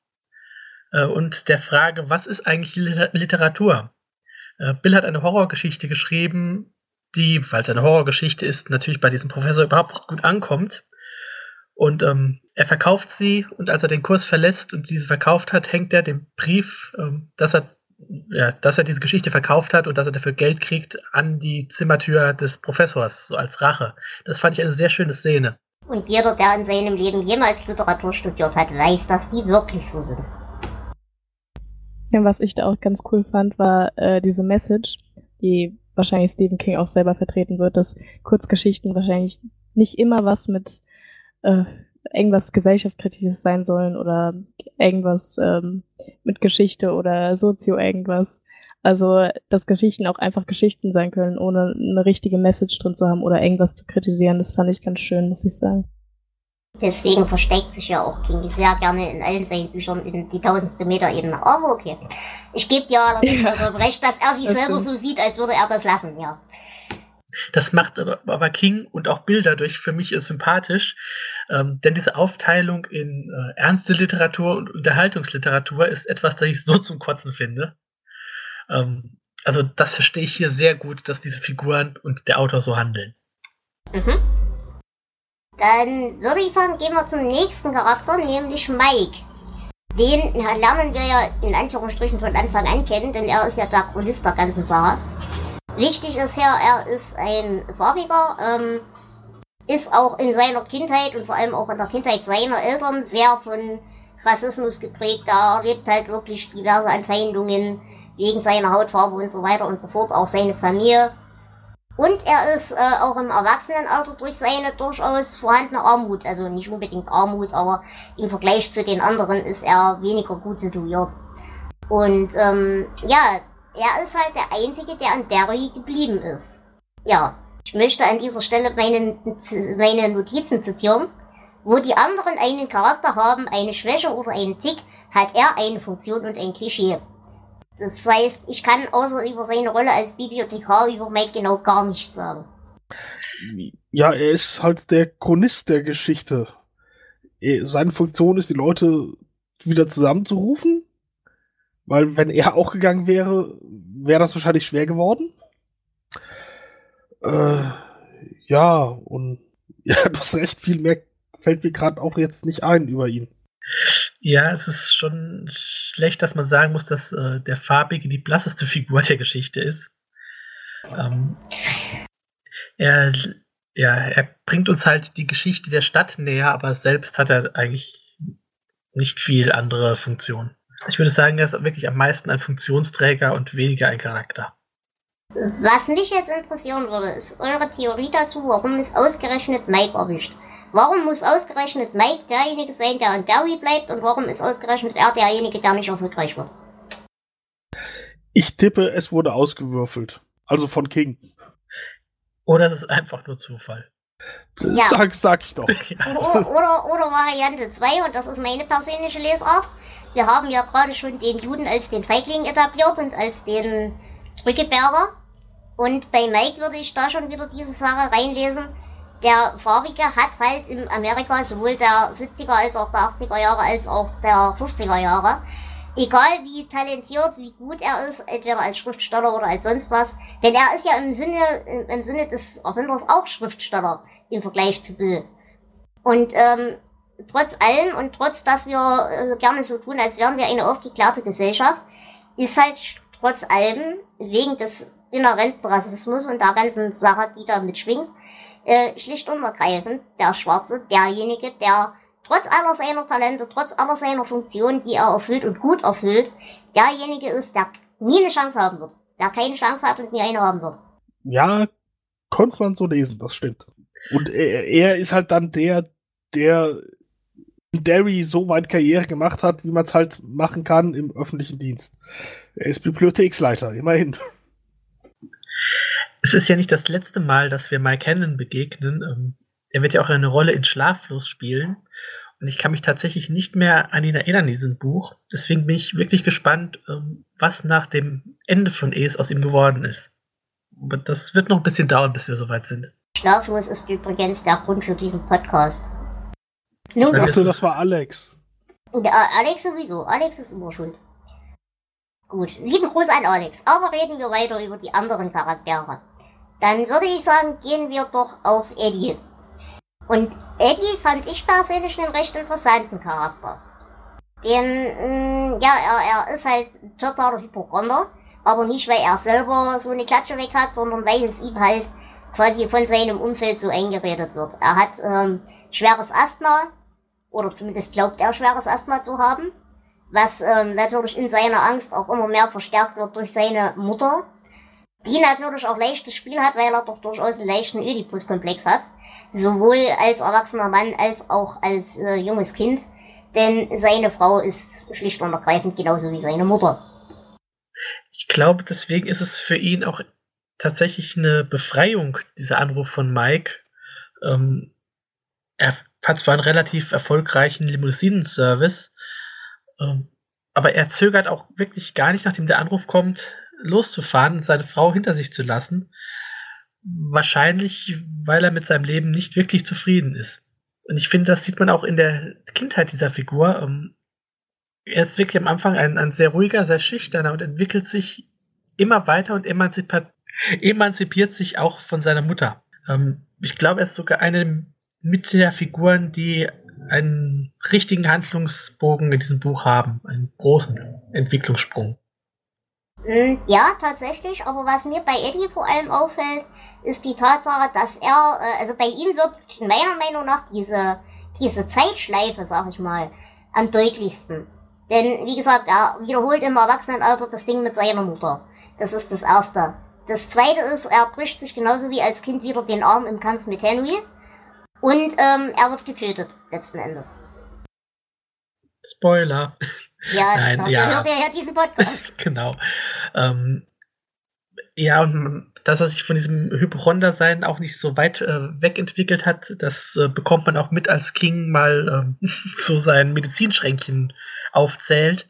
äh, und der Frage, was ist eigentlich Literatur? Äh, Bill hat eine Horrorgeschichte geschrieben, die, weil es eine Horrorgeschichte ist, natürlich bei diesem Professor überhaupt gut ankommt. Und ähm, er verkauft sie und als er den Kurs verlässt und diese verkauft hat, hängt er den Brief, ähm, dass er ja, dass er diese Geschichte verkauft hat und dass er dafür Geld kriegt, an die Zimmertür des Professors, so als Rache. Das fand ich eine sehr schöne Szene. Und jeder, der in seinem Leben jemals Literatur studiert hat, weiß, dass die wirklich so sind. Ja, was ich da auch ganz cool fand, war äh, diese Message, die wahrscheinlich Stephen King auch selber vertreten wird, dass Kurzgeschichten wahrscheinlich nicht immer was mit äh, irgendwas gesellschaftskritisches sein sollen oder irgendwas ähm, mit Geschichte oder Sozio irgendwas. Also, dass Geschichten auch einfach Geschichten sein können, ohne eine richtige Message drin zu haben oder irgendwas zu kritisieren, das fand ich ganz schön, muss ich sagen. Deswegen versteckt sich ja auch King sehr gerne in allen seinen Büchern in die tausendste Meter Ebene. Aber okay. Ich gebe dir allerdings ja, recht, dass er sich selber stimmt. so sieht, als würde er das lassen, ja. Das macht aber, aber King und auch Bill dadurch für mich sympathisch, ähm, denn diese Aufteilung in äh, ernste Literatur und Unterhaltungsliteratur ist etwas, das ich so zum Kotzen finde. Ähm, also das verstehe ich hier sehr gut, dass diese Figuren und der Autor so handeln. Mhm. Dann würde ich sagen, gehen wir zum nächsten Charakter, nämlich Mike. Den lernen wir ja in Anführungsstrichen von Anfang an kennen, denn er ist ja der Chronist der ganzen Sache. Wichtig ist ja, er ist ein Farbiger, ähm, ist auch in seiner Kindheit und vor allem auch in der Kindheit seiner Eltern sehr von Rassismus geprägt. Er erlebt halt wirklich diverse Anfeindungen wegen seiner Hautfarbe und so weiter und so fort, auch seine Familie. Und er ist äh, auch im Erwachsenenalter durch seine durchaus vorhandene Armut, also nicht unbedingt Armut, aber im Vergleich zu den anderen ist er weniger gut situiert. Und ähm, ja, er ist halt der Einzige, der an Derry geblieben ist. Ja, ich möchte an dieser Stelle meine, meine Notizen zitieren. Wo die anderen einen Charakter haben, eine Schwäche oder einen Tick, hat er eine Funktion und ein Klischee. Das heißt, ich kann außer über seine Rolle als Bibliothekar über Mike genau gar nichts sagen. Ja, er ist halt der Chronist der Geschichte. Seine Funktion ist, die Leute wieder zusammenzurufen weil wenn er auch gegangen wäre, wäre das wahrscheinlich schwer geworden. Äh, ja, und ja, du hast recht, viel mehr fällt mir gerade auch jetzt nicht ein über ihn. Ja, es ist schon schlecht, dass man sagen muss, dass äh, der Farbige die blasseste Figur der Geschichte ist. Ähm, er, ja, er bringt uns halt die Geschichte der Stadt näher, aber selbst hat er eigentlich nicht viel andere Funktion. Ich würde sagen, er ist wirklich am meisten ein Funktionsträger und weniger ein Charakter. Was mich jetzt interessieren würde, ist eure Theorie dazu, warum es ausgerechnet Mike erwischt. Warum muss ausgerechnet Mike derjenige sein, der in Derry bleibt und warum ist ausgerechnet er derjenige, der nicht erfolgreich wird? Ich tippe, es wurde ausgewürfelt. Also von King. Oder es ist einfach nur Zufall. Ja. Sag, sag ich doch. oder, oder, oder Variante 2, und das ist meine persönliche Lesart. Wir haben ja gerade schon den Juden als den Feigling etabliert und als den Drückeberger. Und bei Mike würde ich da schon wieder diese Sache reinlesen. Der Farbige hat halt in Amerika sowohl der 70er als auch der 80er Jahre als auch der 50er Jahre, egal wie talentiert, wie gut er ist, entweder als Schriftsteller oder als sonst was, denn er ist ja im Sinne, im Sinne des Erfinders auch Schriftsteller im Vergleich zu Bill. Und ähm, trotz allem und trotz, dass wir äh, gerne so tun, als wären wir eine aufgeklärte Gesellschaft, ist halt trotz allem wegen des inhärenten Rassismus und der ganzen Sache, die da mitschwingt, äh, schlicht und ergreifend der Schwarze derjenige, der trotz aller seiner Talente, trotz aller seiner Funktionen, die er erfüllt und gut erfüllt, derjenige ist, der nie eine Chance haben wird. Der keine Chance hat und nie eine haben wird. Ja, konnte man so lesen, das stimmt. Und er, er ist halt dann der, der Derry so weit Karriere gemacht hat, wie man es halt machen kann im öffentlichen Dienst. Er ist Bibliotheksleiter, immerhin. Es ist ja nicht das letzte Mal, dass wir Mike Cannon begegnen. Ähm, er wird ja auch eine Rolle in Schlaflos spielen. Und ich kann mich tatsächlich nicht mehr an ihn erinnern, diesem Buch. Deswegen bin ich wirklich gespannt, ähm, was nach dem Ende von Es aus ihm geworden ist. Aber das wird noch ein bisschen dauern, bis wir soweit sind. Schlaflos ist übrigens der Grund für diesen Podcast. Ich dachte, das war Alex. Ja, Alex sowieso. Alex ist immer schuld. Gut, lieben Gruß an Alex. Aber reden wir weiter über die anderen Charaktere. Dann würde ich sagen, gehen wir doch auf Eddie. Und Eddie fand ich persönlich einen recht interessanten Charakter. Denn, mh, mm, ja, er, er ist halt totaler Hypochonder. Aber nicht, weil er selber so eine Klatsche weg hat, sondern weil es ihm halt quasi von seinem Umfeld so eingeredet wird. Er hat ähm, schweres Asthma, oder zumindest glaubt er schweres Asthma zu haben, was ähm, natürlich in seiner Angst auch immer mehr verstärkt wird durch seine Mutter, die natürlich auch leichtes Spiel hat, weil er doch durchaus einen leichten Oedipus-Komplex hat, sowohl als erwachsener Mann als auch als äh, junges Kind, denn seine Frau ist schlicht und ergreifend genauso wie seine Mutter. Ich glaube, deswegen ist es für ihn auch tatsächlich eine Befreiung, dieser Anruf von Mike. Ähm, er hat zwar einen relativ erfolgreichen Limousinenservice, ähm, aber er zögert auch wirklich gar nicht, nachdem der Anruf kommt, loszufahren und seine Frau hinter sich zu lassen. Wahrscheinlich, weil er mit seinem Leben nicht wirklich zufrieden ist. Und ich finde, das sieht man auch in der Kindheit dieser Figur. Ähm, er ist wirklich am Anfang ein, ein sehr ruhiger, sehr schüchterner und entwickelt sich immer weiter und emanzipiert, emanzipiert sich auch von seiner Mutter. Ähm, ich glaube, er ist sogar eine mit der Figuren, die einen richtigen Handlungsbogen in diesem Buch haben, einen großen Entwicklungssprung. Hm, ja, tatsächlich, aber was mir bei Eddie vor allem auffällt, ist die Tatsache, dass er, äh, also bei ihm wird meiner Meinung nach diese, diese Zeitschleife, sag ich mal, am deutlichsten. Denn, wie gesagt, er wiederholt im Erwachsenenalter das Ding mit seiner Mutter. Das ist das Erste. Das Zweite ist, er bricht sich genauso wie als Kind wieder den Arm im Kampf mit Henry. Und ähm, er wird getötet, letzten Endes. Spoiler. Ja, Nein, ja. hört er ja diesen Podcast. genau. Ähm, ja, und dass er sich von diesem Hypochonder-Sein auch nicht so weit äh, wegentwickelt hat, das äh, bekommt man auch mit, als King mal äh, so sein Medizinschränkchen aufzählt.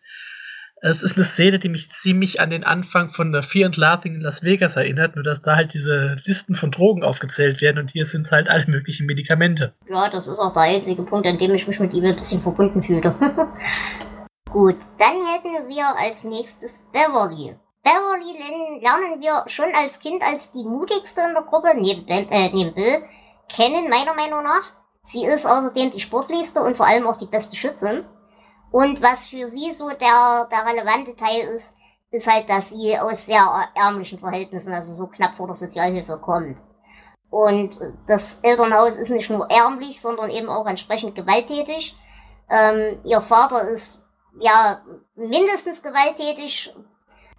Es ist eine Szene, die mich ziemlich an den Anfang von der Fear and Laughing in Las Vegas erinnert, nur dass da halt diese Listen von Drogen aufgezählt werden und hier sind halt alle möglichen Medikamente. Ja, das ist auch der einzige Punkt, an dem ich mich mit ihm ein bisschen verbunden fühlte. Gut, dann hätten wir als nächstes Beverly. Beverly lernen wir schon als Kind als die mutigste in der Gruppe, neben, äh, neben Bill, kennen, meiner Meinung nach. Sie ist außerdem die sportlichste und vor allem auch die beste Schützin. Und was für sie so der, der relevante Teil ist, ist halt, dass sie aus sehr ärmlichen Verhältnissen, also so knapp vor der Sozialhilfe kommt. Und das Elternhaus ist nicht nur ärmlich, sondern eben auch entsprechend gewalttätig. Ähm, ihr Vater ist ja mindestens gewalttätig,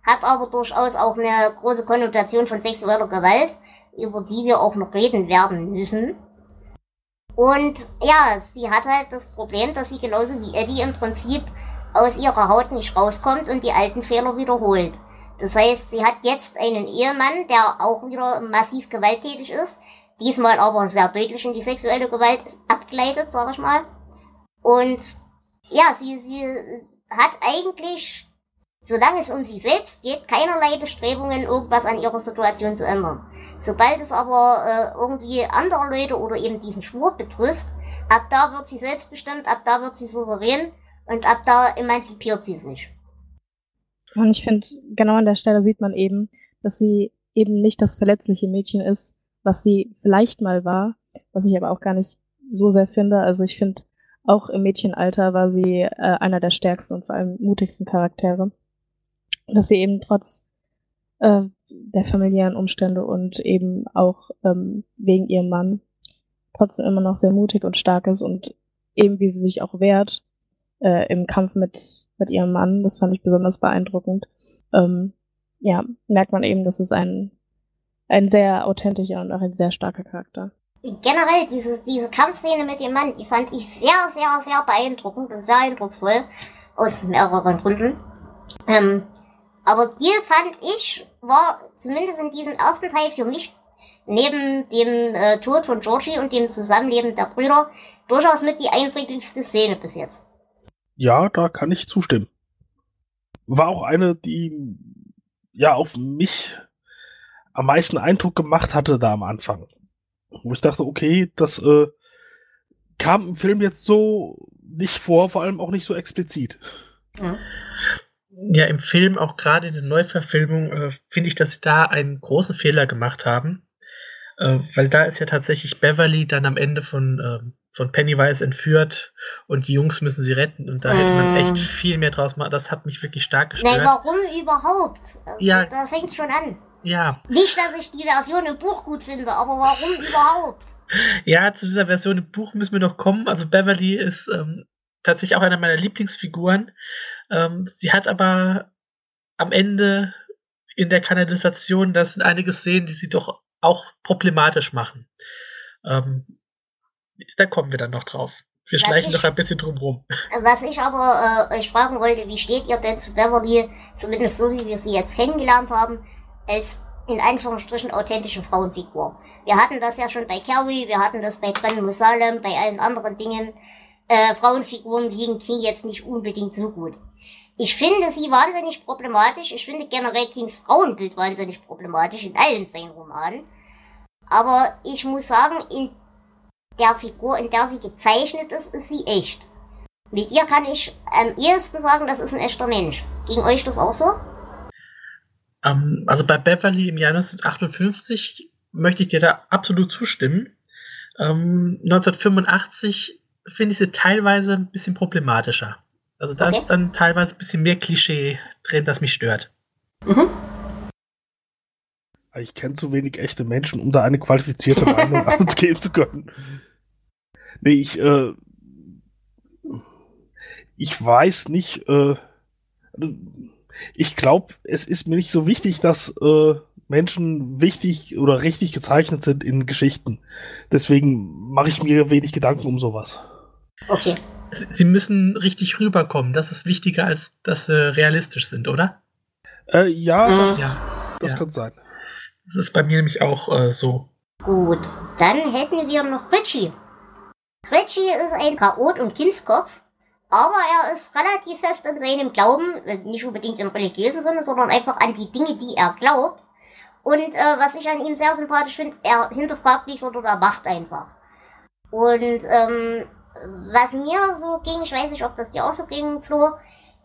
hat aber durchaus auch eine große Konnotation von sexueller Gewalt, über die wir auch noch reden werden müssen. Und ja, sie hat halt das Problem, dass sie genauso wie Eddie im Prinzip aus ihrer Haut nicht rauskommt und die alten Fehler wiederholt. Das heißt, sie hat jetzt einen Ehemann, der auch wieder massiv gewalttätig ist, diesmal aber sehr deutlich in die sexuelle Gewalt abgleitet, sag ich mal. Und ja, sie, sie hat eigentlich, solange es um sie selbst geht, keinerlei Bestrebungen, irgendwas an ihrer Situation zu ändern. Sobald es aber äh, irgendwie andere Leute oder eben diesen Schwur betrifft, ab da wird sie selbstbestimmt, ab da wird sie souverän und ab da emanzipiert sie sich. Und ich finde, genau an der Stelle sieht man eben, dass sie eben nicht das verletzliche Mädchen ist, was sie vielleicht mal war, was ich aber auch gar nicht so sehr finde. Also ich finde, auch im Mädchenalter war sie äh, einer der stärksten und vor allem mutigsten Charaktere. Dass sie eben trotz äh, der familiären Umstände und eben auch ähm, wegen ihrem Mann trotzdem immer noch sehr mutig und stark ist und eben wie sie sich auch wehrt äh, im Kampf mit, mit ihrem Mann, das fand ich besonders beeindruckend. Ähm, ja, merkt man eben, dass es ein, ein sehr authentischer und auch ein sehr starker Charakter. Generell, dieses, diese Kampfszene mit dem Mann, die fand ich sehr, sehr, sehr beeindruckend und sehr eindrucksvoll. Aus mehreren Gründen. Ähm, aber die fand ich, war zumindest in diesem ersten Teil für mich neben dem äh, Tod von Georgie und dem Zusammenleben der Brüder durchaus mit die einträglichste Szene bis jetzt. Ja, da kann ich zustimmen. War auch eine, die ja auf mich am meisten Eindruck gemacht hatte da am Anfang. Wo ich dachte, okay, das äh, kam im Film jetzt so nicht vor, vor allem auch nicht so explizit. Ja ja im Film, auch gerade in der Neuverfilmung, äh, finde ich, dass sie da einen großen Fehler gemacht haben. Äh, weil da ist ja tatsächlich Beverly dann am Ende von, äh, von Pennywise entführt und die Jungs müssen sie retten und da hätte man echt ähm. viel mehr draus machen. Das hat mich wirklich stark gestört. Nein, warum überhaupt? Ja. Da fängt es schon an. Ja. Nicht, dass ich die Version im Buch gut finde, aber warum überhaupt? Ja, zu dieser Version im Buch müssen wir noch kommen. Also Beverly ist ähm, tatsächlich auch einer meiner Lieblingsfiguren. Ähm, sie hat aber am Ende in der Kanalisation, das sind einige Szenen, die sie doch auch problematisch machen. Ähm, da kommen wir dann noch drauf. Wir was schleichen ich, noch ein bisschen drum rum. Was ich aber äh, euch fragen wollte, wie steht ihr denn zu Beverly, zumindest so wie wir sie jetzt kennengelernt haben, als in Anführungsstrichen authentische Frauenfigur? Wir hatten das ja schon bei Carrie, wir hatten das bei Bren Musalem, bei allen anderen Dingen. Äh, Frauenfiguren liegen King jetzt nicht unbedingt so gut. Ich finde sie wahnsinnig problematisch. Ich finde generell Kings Frauenbild wahnsinnig problematisch in allen seinen Romanen. Aber ich muss sagen, in der Figur, in der sie gezeichnet ist, ist sie echt. Mit ihr kann ich am ehesten sagen, das ist ein echter Mensch. Ging euch das auch so? Ähm, also bei Beverly im Jahr 1958 möchte ich dir da absolut zustimmen. Ähm, 1985 finde ich sie teilweise ein bisschen problematischer. Also da okay. ist dann teilweise ein bisschen mehr Klischee drin, das mich stört. Mhm. Ich kenne zu wenig echte Menschen, um da eine qualifizierte Meinung ausgeben zu können. Nee, ich, äh, ich weiß nicht, äh, ich glaube, es ist mir nicht so wichtig, dass äh, Menschen wichtig oder richtig gezeichnet sind in Geschichten. Deswegen mache ich mir wenig Gedanken um sowas. Okay. Sie müssen richtig rüberkommen. Das ist wichtiger, als dass sie realistisch sind, oder? Äh, ja, mhm. das, ja, das ja. kann sein. Das ist bei mir nämlich auch äh, so. Gut, dann hätten wir noch Richie. Richie ist ein Chaot und Kindskopf, aber er ist relativ fest in seinem Glauben, nicht unbedingt im religiösen Sinne, sondern einfach an die Dinge, die er glaubt. Und äh, was ich an ihm sehr sympathisch finde, er hinterfragt nicht, sondern er macht einfach. Und ähm, was mir so ging, ich weiß nicht, ob das dir auch so ging, Flo,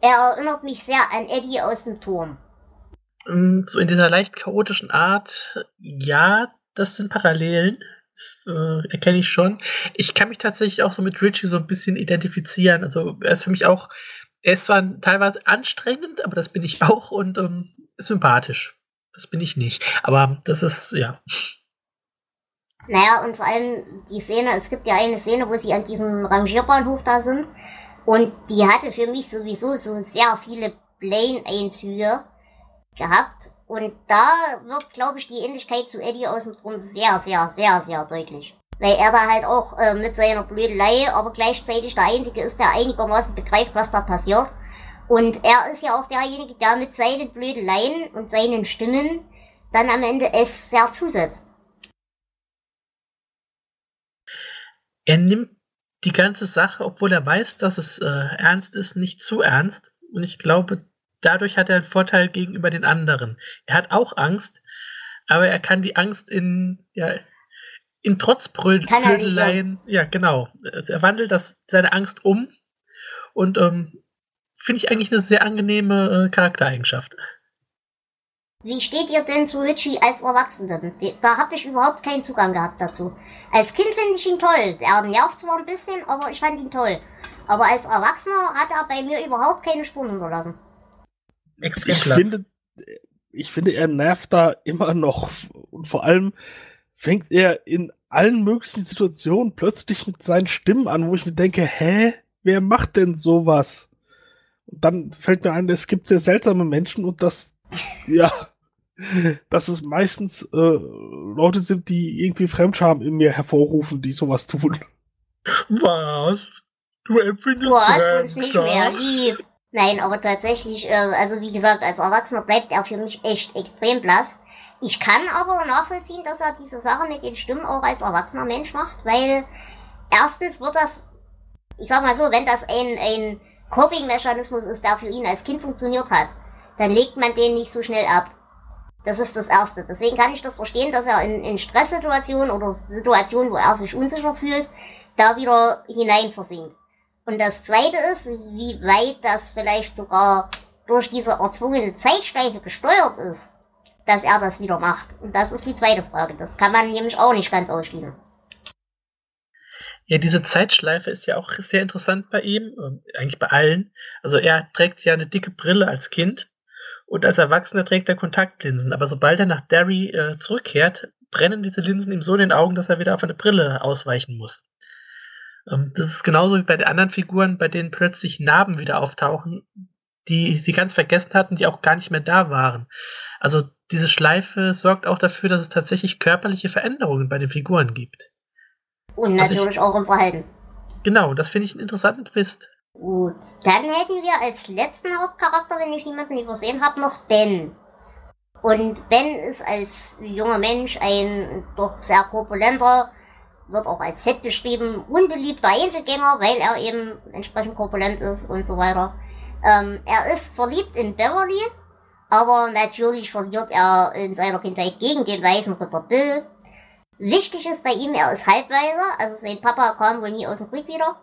er erinnert mich sehr an Eddie aus dem Turm. Ähm, so in dieser leicht chaotischen Art, ja, das sind Parallelen. Äh, erkenne ich schon. Ich kann mich tatsächlich auch so mit Richie so ein bisschen identifizieren. Also er ist für mich auch, er ist zwar teilweise anstrengend, aber das bin ich auch und ähm, sympathisch. Das bin ich nicht. Aber das ist, ja. Naja, und vor allem die Szene, es gibt ja eine Szene, wo sie an diesem Rangierbahnhof da sind. Und die hatte für mich sowieso so sehr viele Plane-Einzüge gehabt. Und da wird, glaube ich, die Ähnlichkeit zu Eddie aus dem Drum sehr, sehr, sehr, sehr deutlich. Weil er da halt auch äh, mit seiner Blödelei, aber gleichzeitig der Einzige ist, der einigermaßen begreift, was da passiert. Und er ist ja auch derjenige, der mit seinen Blödeleien und seinen Stimmen dann am Ende es sehr zusetzt. Er nimmt die ganze Sache, obwohl er weiß, dass es äh, ernst ist, nicht zu ernst. Und ich glaube, dadurch hat er einen Vorteil gegenüber den anderen. Er hat auch Angst, aber er kann die Angst in, ja, in Trotzbrödeleien, ja, genau. Er wandelt das, seine Angst um und ähm, finde ich eigentlich eine sehr angenehme äh, Charaktereigenschaft. Wie steht ihr denn zu Richie als Erwachsenen? Da habe ich überhaupt keinen Zugang gehabt dazu. Als Kind finde ich ihn toll. Er nervt zwar ein bisschen, aber ich fand ihn toll. Aber als Erwachsener hat er bei mir überhaupt keine Spuren hinterlassen. Extrem ich finde, ich finde, er nervt da immer noch. Und vor allem fängt er in allen möglichen Situationen plötzlich mit seinen Stimmen an, wo ich mir denke, hä? Wer macht denn sowas? Und dann fällt mir ein, es gibt sehr seltsame Menschen und das, ja, dass es meistens äh, Leute sind, die irgendwie Fremdscham in mir hervorrufen, die sowas tun. Was? Du empfindest Du hast uns nicht mehr lieb. Nein, aber tatsächlich, äh, also wie gesagt, als Erwachsener bleibt er für mich echt extrem blass. Ich kann aber nachvollziehen, dass er diese Sache mit den Stimmen auch als erwachsener Mensch macht, weil erstens wird das, ich sag mal so, wenn das ein, ein Coping-Mechanismus ist, der für ihn als Kind funktioniert hat, dann legt man den nicht so schnell ab. Das ist das Erste. Deswegen kann ich das verstehen, dass er in, in Stresssituationen oder Situationen, wo er sich unsicher fühlt, da wieder hinein versinkt. Und das Zweite ist, wie weit das vielleicht sogar durch diese erzwungene Zeitschleife gesteuert ist, dass er das wieder macht. Und das ist die zweite Frage. Das kann man nämlich auch nicht ganz ausschließen. Ja, diese Zeitschleife ist ja auch sehr interessant bei ihm, eigentlich bei allen. Also er trägt ja eine dicke Brille als Kind und als Erwachsener trägt er Kontaktlinsen. Aber sobald er nach Derry äh, zurückkehrt, brennen diese Linsen ihm so in den Augen, dass er wieder auf eine Brille ausweichen muss. Ähm, das ist genauso wie bei den anderen Figuren, bei denen plötzlich Narben wieder auftauchen, die sie ganz vergessen hatten, die auch gar nicht mehr da waren. Also diese Schleife sorgt auch dafür, dass es tatsächlich körperliche Veränderungen bei den Figuren gibt. Und natürlich ich, auch im Verhalten. Genau, das finde ich einen interessanten Twist. Gut, dann hätten wir als letzten Hauptcharakter, wenn ich niemanden übersehen habe, noch Ben. Und Ben ist als junger Mensch ein doch sehr korpulenter, wird auch als fett beschrieben, unbeliebter Einzelgänger, weil er eben entsprechend korpulent ist und so weiter. Ähm, er ist verliebt in Beverly, aber natürlich verliert er in seiner Kindheit gegen den weißen Ritter Bill. Wichtig ist bei ihm, er ist Halbweiser, also sein Papa kam wohl nie aus dem Krieg wieder.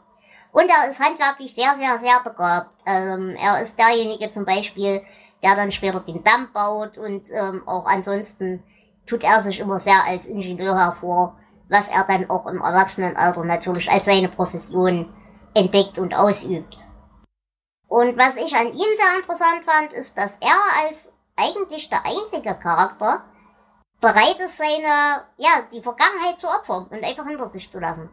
Und er ist handwerklich sehr, sehr, sehr begabt. Ähm, er ist derjenige zum Beispiel, der dann später den Damm baut und ähm, auch ansonsten tut er sich immer sehr als Ingenieur hervor, was er dann auch im Erwachsenenalter natürlich als seine Profession entdeckt und ausübt. Und was ich an ihm sehr interessant fand, ist, dass er als eigentlich der einzige Charakter bereit ist, seine, ja, die Vergangenheit zu opfern und einfach hinter sich zu lassen.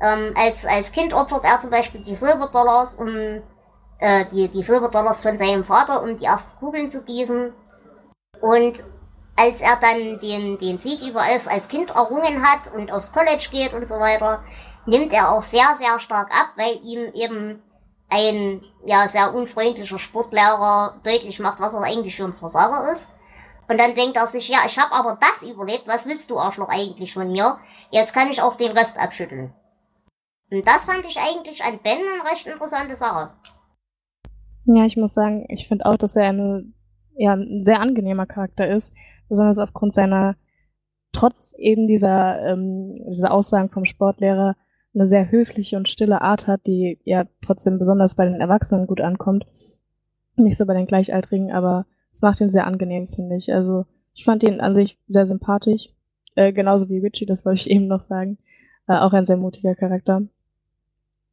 Ähm, als, als Kind opfert er zum Beispiel die Silberdollars, um äh, die, die Silberdollars von seinem Vater, um die ersten Kugeln zu gießen. Und als er dann den, den Sieg über alles als Kind errungen hat und aufs College geht und so weiter, nimmt er auch sehr, sehr stark ab, weil ihm eben ein ja, sehr unfreundlicher Sportlehrer deutlich macht, was er eigentlich für ein Versager ist. Und dann denkt er sich, ja, ich habe aber das überlebt, was willst du Arschloch eigentlich von mir? Jetzt kann ich auch den Rest abschütteln. Und das fand ich eigentlich an Ben eine recht interessante Sache. Ja, ich muss sagen, ich finde auch, dass er eine, ja, ein sehr angenehmer Charakter ist, besonders aufgrund seiner, trotz eben dieser, ähm, dieser Aussagen vom Sportlehrer, eine sehr höfliche und stille Art hat, die ja trotzdem besonders bei den Erwachsenen gut ankommt. Nicht so bei den Gleichaltrigen, aber es macht ihn sehr angenehm, finde ich. Also ich fand ihn an sich sehr sympathisch. Äh, genauso wie Richie, das wollte ich eben noch sagen. Äh, auch ein sehr mutiger Charakter.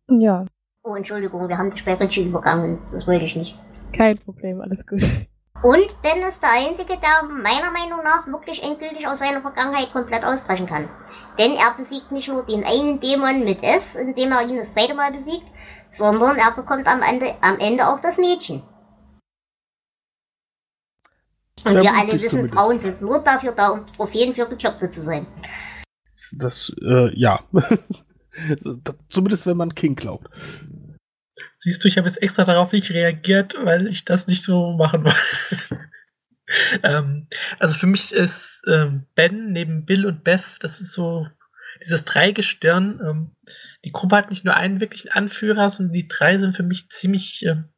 Ja. Oh, Entschuldigung, wir haben dich bei Richie übergangen. Das wollte ich nicht. Kein Problem, alles gut. Und Ben ist der Einzige, der meiner Meinung nach wirklich endgültig aus seiner Vergangenheit komplett ausbrechen kann. Denn er besiegt nicht nur den einen Dämon mit S, indem er ihn das zweite Mal besiegt, sondern er bekommt am Ende, am Ende auch das Mädchen. Und wir alle wissen, zumindest. Frauen sind nur dafür da, um Trophäen für Bekloppte zu sein. Das, äh, ja. zumindest wenn man King glaubt. Siehst du, ich habe jetzt extra darauf nicht reagiert, weil ich das nicht so machen wollte. ähm, also für mich ist ähm, Ben neben Bill und Beth, das ist so dieses Dreigestirn. Ähm, die Gruppe hat nicht nur einen wirklichen Anführer, sondern die drei sind für mich ziemlich ähm,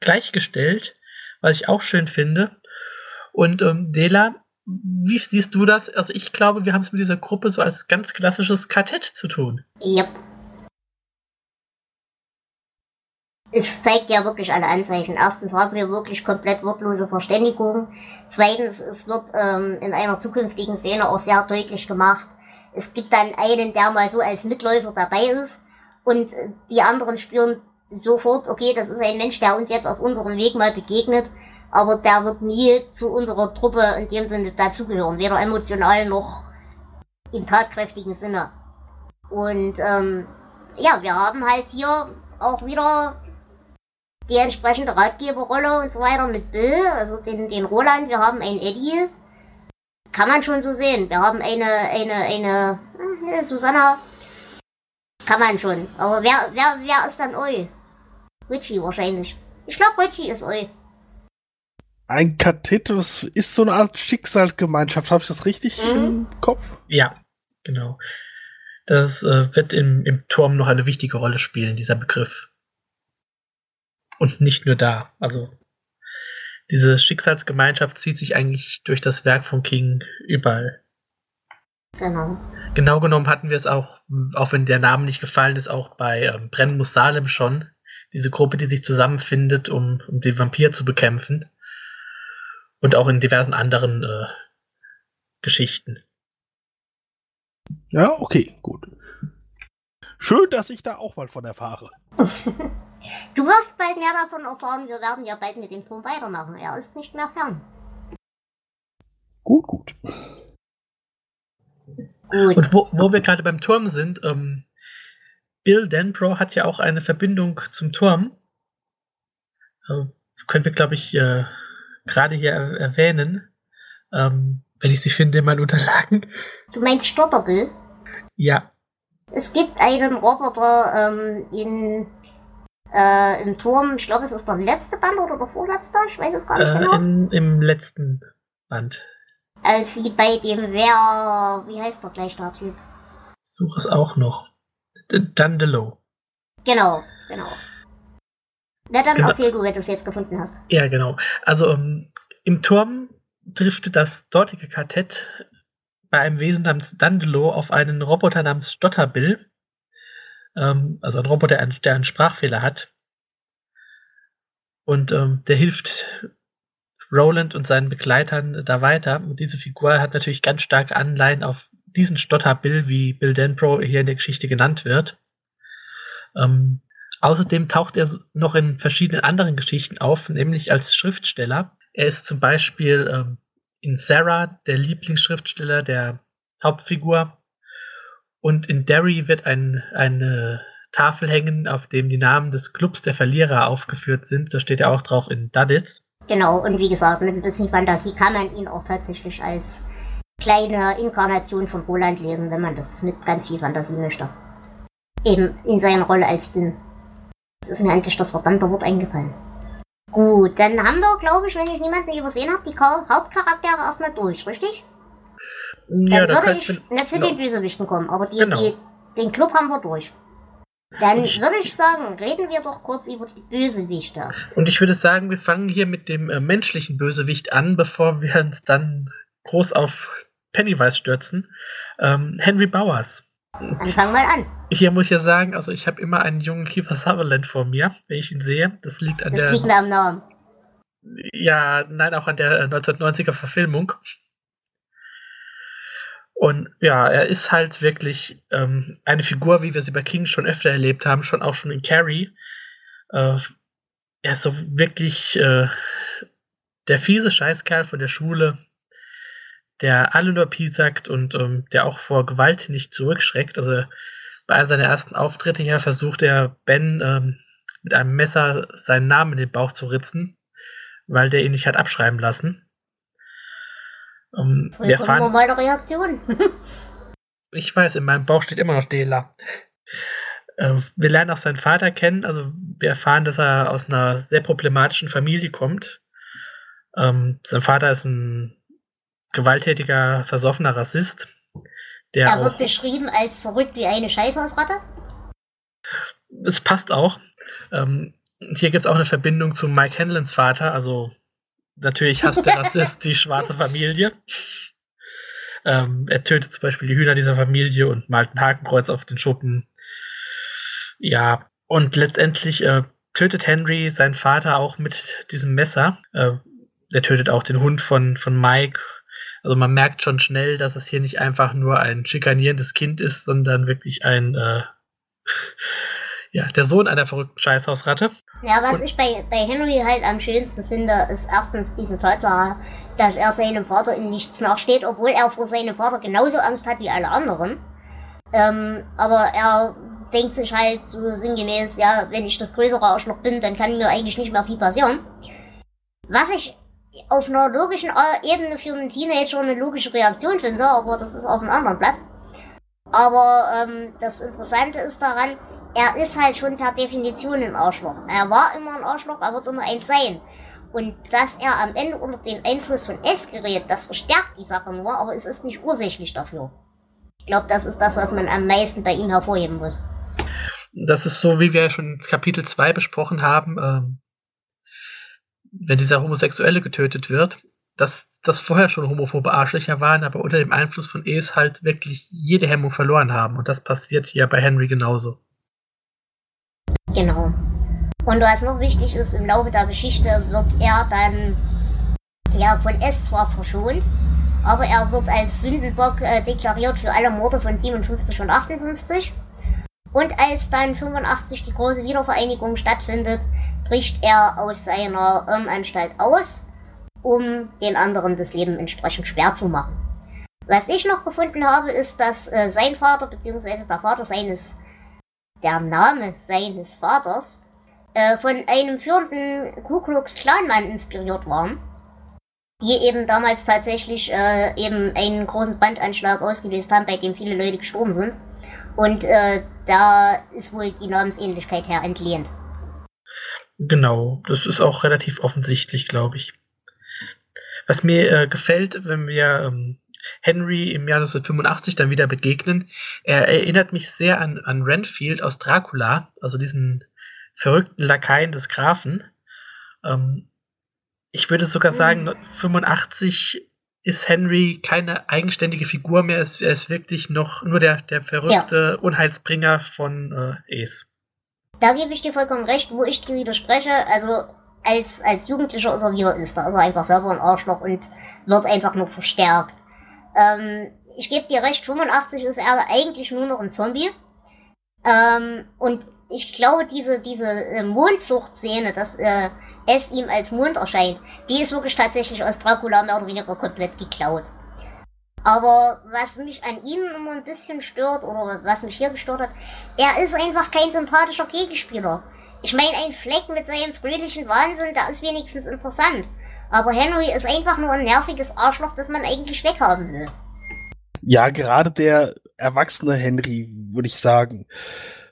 gleichgestellt, was ich auch schön finde. Und ähm, Dela, wie siehst du das? Also ich glaube, wir haben es mit dieser Gruppe so als ganz klassisches Quartett zu tun. Yep. es zeigt ja wirklich alle Anzeichen. Erstens haben wir wirklich komplett wortlose Verständigung. Zweitens, es wird ähm, in einer zukünftigen Szene auch sehr deutlich gemacht, es gibt dann einen, der mal so als Mitläufer dabei ist und äh, die anderen spüren sofort, okay, das ist ein Mensch, der uns jetzt auf unserem Weg mal begegnet, aber der wird nie zu unserer Truppe in dem Sinne dazugehören, weder emotional noch im tatkräftigen Sinne. Und ähm, ja, wir haben halt hier auch wieder die entsprechende Ratgeberrolle und so weiter mit Bill, also den, den Roland, wir haben einen Eddie. Kann man schon so sehen. Wir haben eine, eine, eine, eine Susanna. Kann man schon. Aber wer, wer, wer ist dann Eu? Richie wahrscheinlich. Ich glaube, Richie ist Eu. Ein Kathetus ist so eine Art Schicksalsgemeinschaft. Habe ich das richtig mhm. im Kopf? Ja, genau. Das äh, wird im, im Turm noch eine wichtige Rolle spielen, dieser Begriff. Und nicht nur da. Also diese Schicksalsgemeinschaft zieht sich eigentlich durch das Werk von King überall. Genau. Genau genommen hatten wir es auch, auch wenn der Name nicht gefallen ist, auch bei ähm, Brennen muss Salem schon. Diese Gruppe, die sich zusammenfindet, um, um den Vampir zu bekämpfen. Und auch in diversen anderen äh, Geschichten. Ja, okay, gut. Schön, dass ich da auch mal von erfahre. Du wirst bald mehr davon erfahren. Wir werden ja bald mit dem Turm weitermachen. Er ist nicht mehr fern. Gut, gut. Gut. Und wo, wo wir gerade beim Turm sind, ähm, Bill Denbro hat ja auch eine Verbindung zum Turm. Äh, können wir, glaube ich, äh, gerade hier erwähnen. Ähm, wenn ich sie finde in meinen Unterlagen. Du meinst Stotterbill? Ja. Es gibt einen Roboter ähm, in äh, im Turm, ich glaube, es ist der letzte Band oder der vorletzte, ich weiß es gar nicht äh, genau. In, Im letzten. Band. Als sie bei dem Wer, wie heißt der gleich der Typ? Suche es auch noch. Dandelo. Genau, genau. Na dann Genau. erzähl du, wenn du es jetzt gefunden hast. Ja, genau. Also ähm, im Turm trifft das dortige Quartett bei einem Wesen namens Dandelo auf einen Roboter namens Stotterbill. Ähm, also ein Roboter, der einen, der einen Sprachfehler hat. Und ähm, der hilft Roland und seinen Begleitern da weiter. Und diese Figur hat natürlich ganz starke Anleihen auf diesen Stotterbill, wie Bill Denbro hier in der Geschichte genannt wird. Ähm, außerdem taucht er noch in verschiedenen anderen Geschichten auf, nämlich als Schriftsteller. Er ist zum Beispiel ähm, in Sarah der Lieblingsschriftsteller der Hauptfigur. Und in Derry wird ein, eine Tafel hängen, auf dem die Namen des Clubs der Verlierer aufgeführt sind. Da steht ja auch drauf in Duddits. Genau, und wie gesagt, mit ein bisschen Fantasie kann man ihn auch tatsächlich als kleine Inkarnation von Roland lesen, wenn man das mit ganz viel Fantasie möchte. Eben in seiner Rolle als Dünn. Jetzt ist mir endlich das verdammte Wort eingefallen. Gut, dann haben wir, glaube ich, wenn ich niemanden übersehen habe, die Hauptcharaktere erstmal durch, richtig? Dann Ja, da würde ich nicht zu genau. den Bösewichten kommen, aber die, Genau. die, den Club haben wir durch. Dann Ich- würde ich sagen, reden wir doch kurz über die Bösewichte. Und ich würde sagen, wir fangen hier mit dem äh, menschlichen Bösewicht an, bevor wir uns dann groß auf Pennywise stürzen. Ähm, Henry Bowers. Dann fangen wir an. Hier muss ich ja sagen, also ich habe immer einen jungen Kiefer Sutherland vor mir, wenn ich ihn sehe. Das liegt an Das der, liegt mir am Namen. ja, nein, auch an der äh, 1990er Verfilmung. Und ja, er ist halt wirklich ähm, eine Figur, wie wir sie bei King schon öfter erlebt haben, schon auch schon in Carrie. Äh, er ist so wirklich äh, der fiese Scheißkerl von der Schule, der alle nur piesackt und ähm, der auch vor Gewalt nicht zurückschreckt. Also bei einem seiner ersten Auftritte hier versucht er Ben ähm, mit einem Messer seinen Namen in den Bauch zu ritzen, weil der ihn nicht hat abschreiben lassen. Ähm, wir fahren, normale Reaktion. ich weiß, in meinem Bauch steht immer noch Dela. Äh, wir lernen auch seinen Vater kennen. Also wir erfahren, dass er aus einer sehr problematischen Familie kommt. Ähm, sein Vater ist ein gewalttätiger, versoffener Rassist, der er wird auch beschrieben als verrückt wie eine Scheißhausratte. es passt auch. Ähm, hier gibt es auch eine Verbindung zu Mike Hanlons Vater. Also natürlich hasst der Rassist die schwarze Familie. Ähm, er tötet zum Beispiel die Hühner dieser Familie und malt ein Hakenkreuz auf den Schuppen. Ja, und letztendlich äh, tötet Henry seinen Vater auch mit diesem Messer. Äh, er tötet auch den Hund von, von Mike. Also man merkt schon schnell, dass es hier nicht einfach nur ein schikanierendes Kind ist, sondern wirklich ein äh, ja, der Sohn einer verrückten Scheißhausratte. Ja, was Und- ich bei, bei Henry halt am schönsten finde, ist erstens diese Tatsache, dass er seinem Vater in nichts nachsteht, obwohl er vor seinem Vater genauso Angst hat wie alle anderen. Ähm, aber er denkt sich halt so sinngemäß, ja, wenn ich das größere Arschloch bin, dann kann mir eigentlich nicht mehr viel passieren. Was ich auf einer logischen Ebene für einen Teenager eine logische Reaktion finde, aber das ist auf einem anderen Blatt. Aber ähm, das Interessante ist daran, er ist halt schon per Definition ein Arschloch. Er war immer ein Arschloch, er wird immer eins sein. Und dass er am Ende unter den Einfluss von S gerät, das verstärkt die Sache nur, aber es ist nicht ursächlich dafür. Ich glaube, das ist das, was man am meisten bei ihm hervorheben muss. Das ist so, wie wir schon Kapitel 2 besprochen haben, ähm, wenn dieser Homosexuelle getötet wird, dass das vorher schon homophobe Arschlöcher waren, aber unter dem Einfluss von Es halt wirklich jede Hemmung verloren haben. Und das passiert hier bei Henry genauso. Genau. Und was noch wichtig ist, im Laufe der Geschichte wird er dann ja von S zwar verschont, aber er wird als Sündenbock äh, deklariert für alle Morde von 57 und 58. Und als dann 85 die große Wiedervereinigung stattfindet, bricht er aus seiner Irrenanstalt aus, um den anderen das Leben entsprechend schwer zu machen. Was ich noch gefunden habe, ist, dass äh, sein Vater bzw. der Vater seines, der Name seines Vaters, äh, von einem führenden Ku Klux Klan-Mann inspiriert waren, die eben damals tatsächlich äh, eben einen großen Brandanschlag ausgelöst haben, bei dem viele Leute gestorben sind. Und äh, da ist wohl die Namensähnlichkeit her entlehnt. Genau, das ist auch relativ offensichtlich, glaube ich. Was mir äh, gefällt, wenn wir ähm, Henry im Jahr 1985 dann wieder begegnen, er erinnert mich sehr an, an Renfield aus Dracula, also diesen verrückten Lakaien des Grafen. Ähm, ich würde sogar sagen, 85 ist Henry keine eigenständige Figur mehr. Er ist wirklich noch nur der, der verrückte ja. Unheilsbringer von äh, Ace. Da gebe ich dir vollkommen recht, wo ich dir widerspreche. Also als, als Jugendlicher ist er wie er ist. Da ist er einfach selber ein Arschloch und wird einfach nur verstärkt. Ähm, ich gebe dir recht, 85 ist er eigentlich nur noch ein Zombie. Ähm, und ich glaube, diese, diese äh, Mondzucht-Szene, dass äh, es ihm als Mond erscheint, die ist wirklich tatsächlich aus Dracula mehr oder weniger komplett geklaut. Aber was mich an ihm immer ein bisschen stört, oder was mich hier gestört hat, er ist einfach kein sympathischer Gegenspieler. Ich meine, ein Fleck mit seinem fröhlichen Wahnsinn, der ist wenigstens interessant. Aber Henry ist einfach nur ein nerviges Arschloch, das man eigentlich weghaben will. Ja, gerade der erwachsene Henry, würde ich sagen.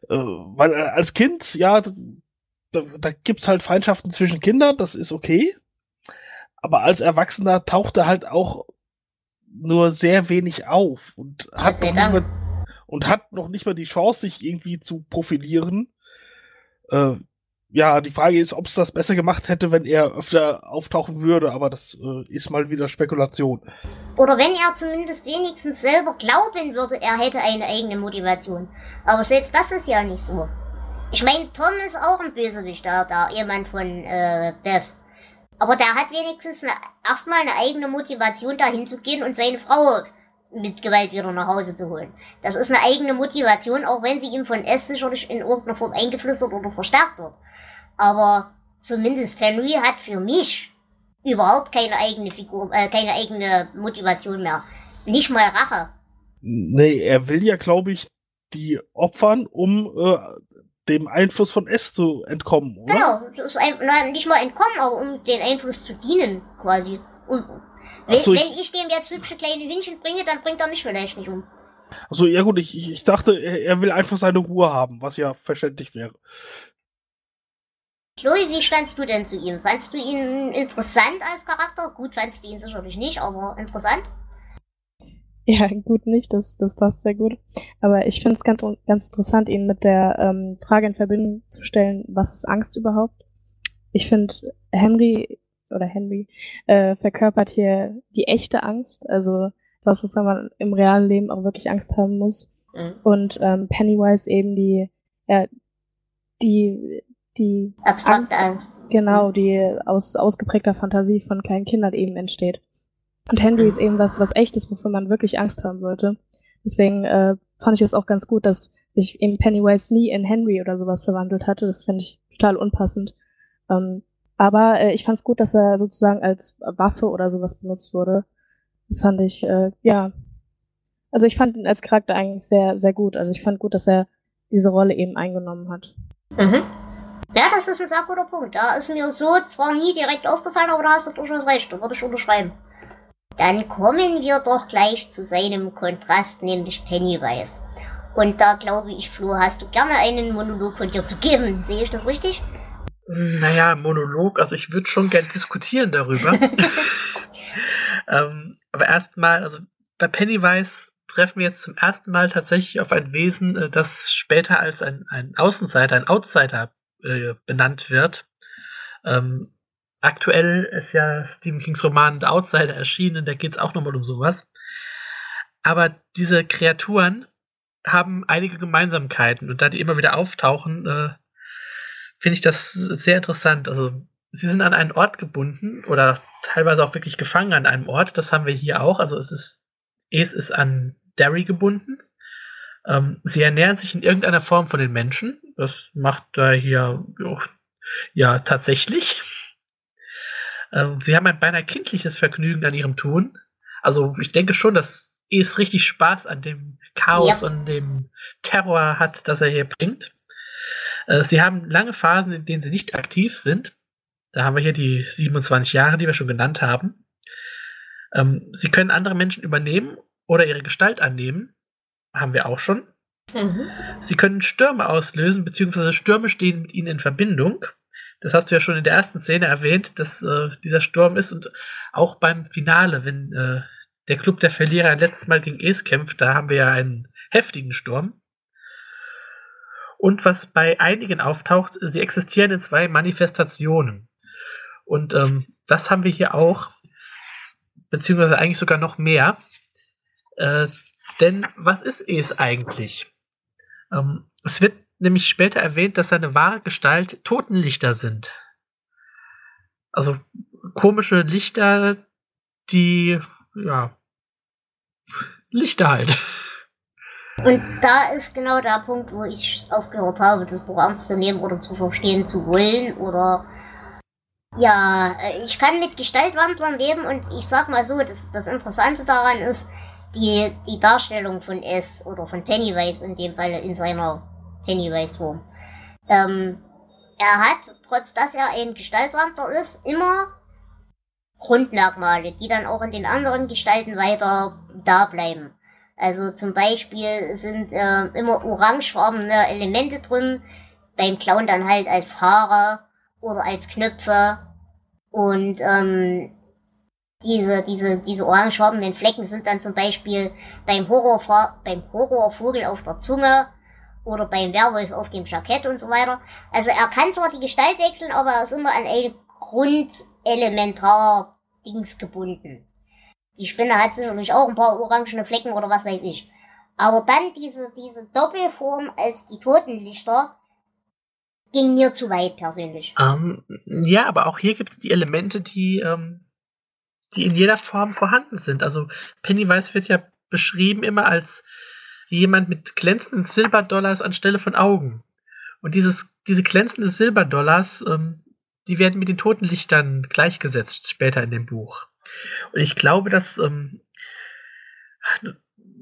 Äh, weil äh, als Kind, ja, da, da gibt's halt Feindschaften zwischen Kindern, das ist okay. Aber als Erwachsener taucht er halt auch nur sehr wenig auf und hat, noch nicht mal, und hat noch nicht mal die Chance, sich irgendwie zu profilieren. Äh, ja, die Frage ist, ob es das besser gemacht hätte, wenn er öfter auftauchen würde, aber das äh, ist mal wieder Spekulation. Oder wenn er zumindest wenigstens selber glauben würde, er hätte eine eigene Motivation. Aber selbst das ist ja nicht so. Ich meine, Tom ist auch ein Bösewicht, da, da jemand von äh, Beth. Aber der hat wenigstens eine, erstmal eine eigene Motivation, dahin zu gehen und seine Frau mit Gewalt wieder nach Hause zu holen. Das ist eine eigene Motivation, auch wenn sie ihm von S sicherlich in irgendeiner Form eingeflüstert oder verstärkt wird. Aber zumindest Henry hat für mich überhaupt keine eigene Figur, äh, keine eigene Motivation mehr. Nicht mal Rache. Nee, er will ja, glaube ich, die opfern, um äh, dem Einfluss von S zu entkommen, oder? Genau, das ist ein, nein, nicht mal entkommen, aber um den Einfluss zu dienen, quasi. Und wenn, so, ich, wenn ich dem jetzt hübsche kleine Hühnchen bringe, dann bringt er mich vielleicht nicht um. Also ja gut, ich, ich dachte, er, er will einfach seine Ruhe haben, was ja verständlich wäre. Chloe, wie standst du denn zu ihm? Fandst du ihn interessant als Charakter? Gut, fandst du ihn sicherlich nicht, aber interessant? Ja, gut nicht, das, das passt sehr gut. Aber ich finde es ganz, ganz interessant, ihn mit der ähm, Frage in Verbindung zu stellen, was ist Angst überhaupt? Ich finde, Henry oder Henry äh, verkörpert hier die echte Angst, also was, wovon man im realen Leben auch wirklich Angst haben muss. Mhm. Und ähm, Pennywise eben die, ja, die, die abstrakte Angst, Angst. Genau, die aus ausgeprägter Fantasie von kleinen Kindern eben entsteht. Und Henry ist eben was, was echtes, wovon man wirklich Angst haben sollte. Deswegen äh, fand ich es auch ganz gut, dass sich eben Pennywise nie in Henry oder sowas verwandelt hatte. Das finde ich total unpassend. Ähm, aber äh, ich fand es gut, dass er sozusagen als Waffe oder sowas benutzt wurde. Das fand ich, äh, ja. Also ich fand ihn als Charakter eigentlich sehr, sehr gut. Also ich fand gut, dass er diese Rolle eben eingenommen hat. Mhm. Ja, das ist ein sehr guter Punkt. Da ist mir so zwar nie direkt aufgefallen, aber da hast du durchaus recht. Da würde ich unterschreiben. Dann kommen wir doch gleich zu seinem Kontrast, nämlich Pennywise. Und da glaube ich, Flo, hast du gerne einen Monolog von dir zu geben. Sehe ich das richtig? Naja, Monolog, also ich würde schon gern diskutieren darüber. ähm, aber erstmal, also bei Pennywise treffen wir jetzt zum ersten Mal tatsächlich auf ein Wesen, äh, das später als ein, ein Außenseiter, ein Outsider äh, benannt wird. Ähm, Aktuell ist ja Stephen Kings Roman The Outsider erschienen, da geht es auch nochmal um sowas. Aber diese Kreaturen haben einige Gemeinsamkeiten und da die immer wieder auftauchen, äh, finde ich das sehr interessant. Also sie sind an einen Ort gebunden oder teilweise auch wirklich gefangen an einem Ort. Das haben wir hier auch. Also es ist, es ist an Derry gebunden. Ähm, sie ernähren sich in irgendeiner Form von den Menschen. Das macht da hier ja tatsächlich. Ähm, sie haben ein beinahe kindliches Vergnügen an ihrem Tun. Also ich denke schon, dass es richtig Spaß an dem Chaos ja. und dem Terror hat, das er hier bringt. Äh, sie haben lange Phasen, in denen sie nicht aktiv sind. Da haben wir hier die 27 Jahre, die wir schon genannt haben. Ähm, sie können andere Menschen übernehmen oder ihre Gestalt annehmen. Haben wir auch schon. Mhm. Sie können Stürme auslösen, beziehungsweise Stürme stehen mit ihnen in Verbindung. Das hast du ja schon in der ersten Szene erwähnt, dass äh, dieser Sturm ist und auch beim Finale, wenn äh, der Club der Verlierer ein letztes Mal gegen Es kämpft, da haben wir ja einen heftigen Sturm. Und was bei einigen auftaucht, sie existieren in zwei Manifestationen. Und ähm, das haben wir hier auch, beziehungsweise eigentlich sogar noch mehr. Äh, denn was ist Es eigentlich? Ähm, es wird nämlich später erwähnt, dass seine wahre Gestalt Totenlichter sind. Also komische Lichter, die, ja, Lichter halt. Und da ist genau der Punkt, wo ich aufgehört habe, das Buch ernst zu nehmen oder zu verstehen zu wollen oder ja, ich kann mit Gestaltwandlern leben und ich sag mal so, das, das Interessante daran ist, die, die Darstellung von S oder von Pennywise in dem Fall in seiner Pennywise-Form. Ähm, er hat, trotz dass er ein Gestaltwandler ist, immer Grundmerkmale, die dann auch in den anderen Gestalten weiter da bleiben. Also zum Beispiel sind äh, immer orangefarbene Elemente drin, beim Clown dann halt als Haare oder als Knöpfe. Und ähm, diese, diese, diese orangefarbenen Flecken sind dann zum Beispiel beim, Horror, beim Horrorvogel auf der Zunge oder beim Werwolf auf dem Jackett und so weiter. Also er kann zwar die Gestalt wechseln, aber er ist immer an ein Grundelementar Dings gebunden. Die Spinne hat sicherlich auch ein paar orangene Flecken oder was weiß ich. Aber dann diese, diese Doppelform als die Totenlichter, ging mir zu weit persönlich. Ähm, ja, aber auch hier gibt es die Elemente, die, ähm, die in jeder Form vorhanden sind. Also Pennywise wird ja beschrieben immer als jemand mit glänzenden Silberdollars anstelle von Augen. Und dieses, diese glänzenden Silberdollars, ähm, die werden mit den Totenlichtern gleichgesetzt später in dem Buch. Und ich glaube, dass ähm,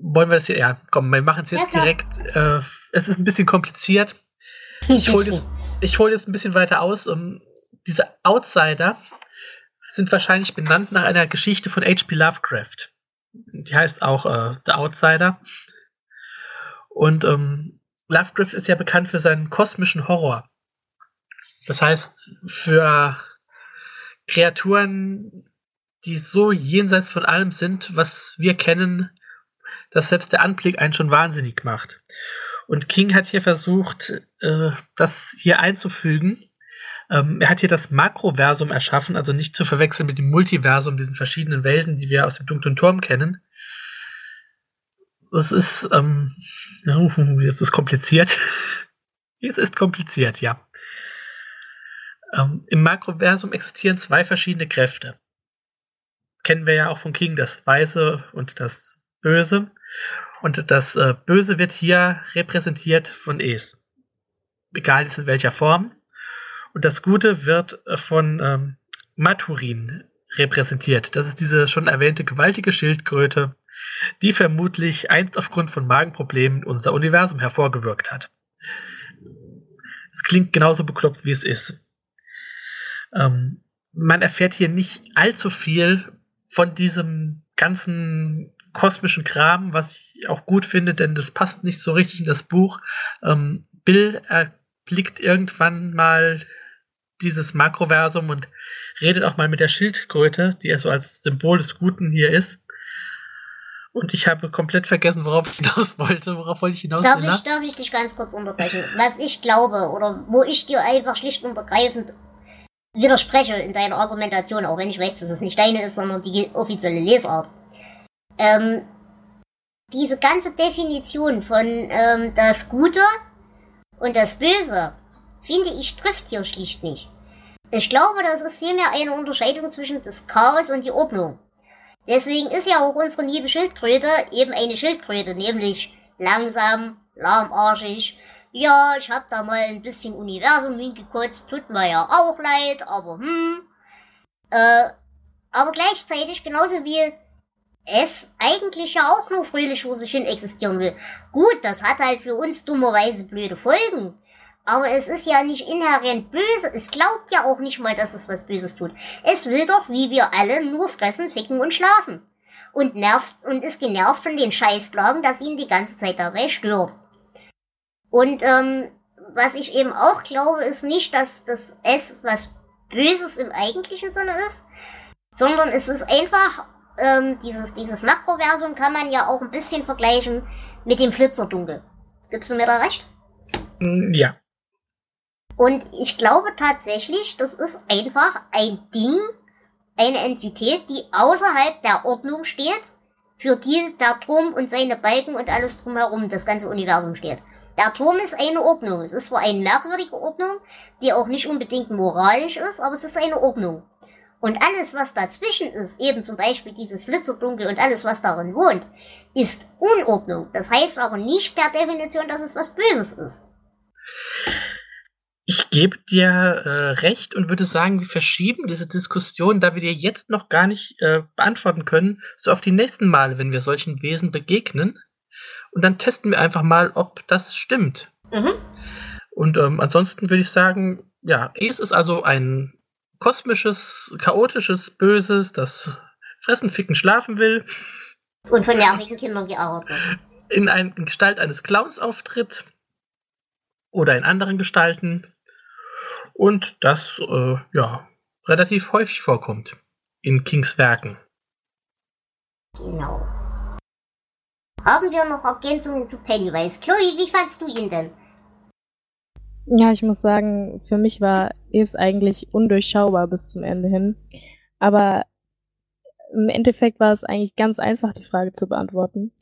wollen wir das hier, ja, komm, wir machen es jetzt ja, direkt. Äh, es ist ein bisschen kompliziert. Ich hole jetzt, hol jetzt ein bisschen weiter aus. Um, diese Outsider sind wahrscheinlich benannt nach einer Geschichte von H.P. Lovecraft. Die heißt auch äh, The Outsider. Und ähm, Lovecraft ist ja bekannt für seinen kosmischen Horror. Das heißt, für Kreaturen, die so jenseits von allem sind, was wir kennen, dass selbst der Anblick einen schon wahnsinnig macht. Und King hat hier versucht, äh, das hier einzufügen. Ähm, er hat hier das Makroversum erschaffen, also nicht zu verwechseln mit dem Multiversum, diesen verschiedenen Welten, die wir aus dem dunklen Turm kennen. Das ist, ähm, jetzt ist kompliziert. Es ist kompliziert, ja. Ähm, Im Makroversum existieren zwei verschiedene Kräfte. Kennen wir ja auch von King, das Weiße und das Böse. Und das äh, Böse wird hier repräsentiert von Es. Egal in welcher Form. Und das Gute wird äh, von ähm, Maturin repräsentiert. Das ist diese schon erwähnte gewaltige Schildkröte, die vermutlich einst aufgrund von Magenproblemen unser Universum hervorgewirkt hat. Es klingt genauso bekloppt, wie es ist. Ähm, man erfährt hier nicht allzu viel von diesem ganzen kosmischen Kram, was ich auch gut finde, denn das passt nicht so richtig in das Buch. Ähm, Bill erblickt irgendwann mal dieses Makroversum und redet auch mal mit der Schildkröte, die er so als Symbol des Guten hier ist. Und ich habe komplett vergessen, worauf ich hinaus wollte. Worauf wollte ich hinaus? Darf ich, darf ich dich ganz kurz unterbrechen? Was ich glaube oder wo ich dir einfach schlicht und ergreifend widerspreche in deiner Argumentation, auch wenn ich weiß, dass es nicht deine ist, sondern die offizielle Lesart. Ähm, diese ganze Definition von ähm, das Gute und das Böse, finde ich, trifft hier schlicht nicht. Ich glaube, das ist vielmehr eine Unterscheidung zwischen das Chaos und die Ordnung. Deswegen ist ja auch unsere liebe Schildkröte eben eine Schildkröte, nämlich langsam, lahmarschig. Ja, ich hab da mal ein bisschen Universum hingekotzt, tut mir ja auch leid, aber hm. Äh, aber gleichzeitig genauso wie es eigentlich ja auch nur fröhlich vor sich hin existieren will. Gut, das hat halt für uns dummerweise blöde Folgen. Aber es ist ja nicht inhärent böse. Es glaubt ja auch nicht mal, dass es was Böses tut. Es will doch, wie wir alle, nur fressen, ficken und schlafen. Und nervt und ist genervt von den Scheißblagen, das ihn die ganze Zeit dabei stört. Und ähm, was ich eben auch glaube, ist nicht, dass das S was Böses im eigentlichen Sinne ist, sondern es ist einfach, ähm, dieses, dieses Makroversum kann man ja auch ein bisschen vergleichen mit dem Flitzerdunkel. Gibst du mir da recht? Mm, Ja. Und ich glaube tatsächlich, das ist einfach ein Ding, eine Entität, die außerhalb der Ordnung steht, für die der Turm und seine Balken und alles drumherum, das ganze Universum steht. Der Turm ist eine Ordnung. Es ist zwar eine merkwürdige Ordnung, die auch nicht unbedingt moralisch ist, aber es ist eine Ordnung. Und alles, was dazwischen ist, eben zum Beispiel dieses Flitzerdunkel und alles, was darin wohnt, ist Unordnung. Das heißt aber nicht per Definition, dass es was Böses ist. Ich gebe dir äh, recht und würde sagen, wir verschieben diese Diskussion, da wir dir jetzt noch gar nicht äh, beantworten können, so auf die nächsten Male, wenn wir solchen Wesen begegnen. Und dann testen wir einfach mal, ob das stimmt. Mhm. Und ähm, ansonsten würde ich sagen, ja, es ist also ein kosmisches, chaotisches, böses, das fressen, ficken, schlafen will, Und von nervigen Kindern gearbeitet in, ein, in Gestalt eines Clowns auftritt oder in anderen Gestalten und das äh, ja relativ häufig vorkommt in Kings Werken. Genau. Haben wir noch Ergänzungen zu Pennywise? Chloe, wie fandst du ihn denn? Ja, ich muss sagen, für mich war es eigentlich undurchschaubar bis zum Ende hin. Aber im Endeffekt war es eigentlich ganz einfach, die Frage zu beantworten.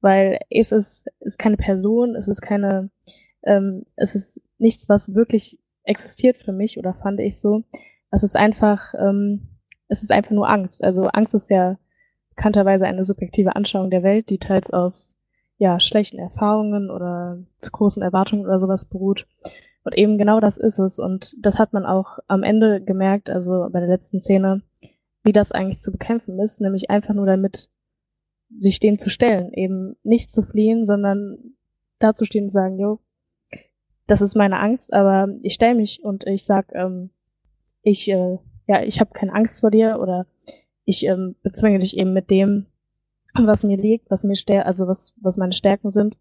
Weil es ist, ist keine Person, es ist keine, ähm, es ist nichts, was wirklich existiert für mich oder fand ich so. Es ist einfach, ähm, es ist einfach nur Angst. Also Angst ist ja bekannterweise eine subjektive Anschauung der Welt, die teils auf ja, schlechten Erfahrungen oder zu großen Erwartungen oder sowas beruht. Und eben genau das ist es. Und das hat man auch am Ende gemerkt, also bei der letzten Szene, wie das eigentlich zu bekämpfen ist, nämlich einfach nur damit, sich dem zu stellen, eben nicht zu fliehen, sondern dazustehen und sagen, jo, das ist meine Angst, aber ich stelle mich und ich sag, ähm, ich, äh, ja, ich habe keine Angst vor dir oder ich ähm, bezwinge dich eben mit dem, was mir liegt, was mir stär also was, was meine Stärken sind.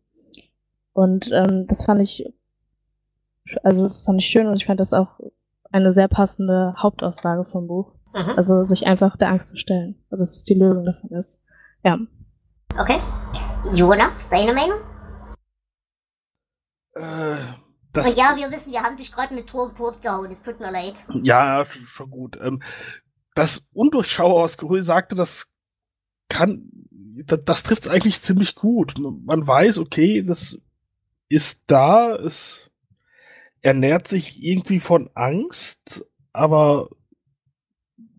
Und ähm, das fand ich, also das fand ich schön und ich fand das auch eine sehr passende Hauptaussage vom Buch. Mhm. Also sich einfach der Angst zu stellen. Also dass es die Lösung davon ist. Ja. Okay. Jonas, deine Meinung? Äh, das, ja, wir wissen, wir haben dich gerade mit Turm totgehauen. Es tut mir leid. Ja, schon gut. Ähm, das Undurchschauer, was Chloe sagte, das kann, das, das trifft es eigentlich ziemlich gut. Man weiß, okay, das ist da, es ernährt sich irgendwie von Angst, aber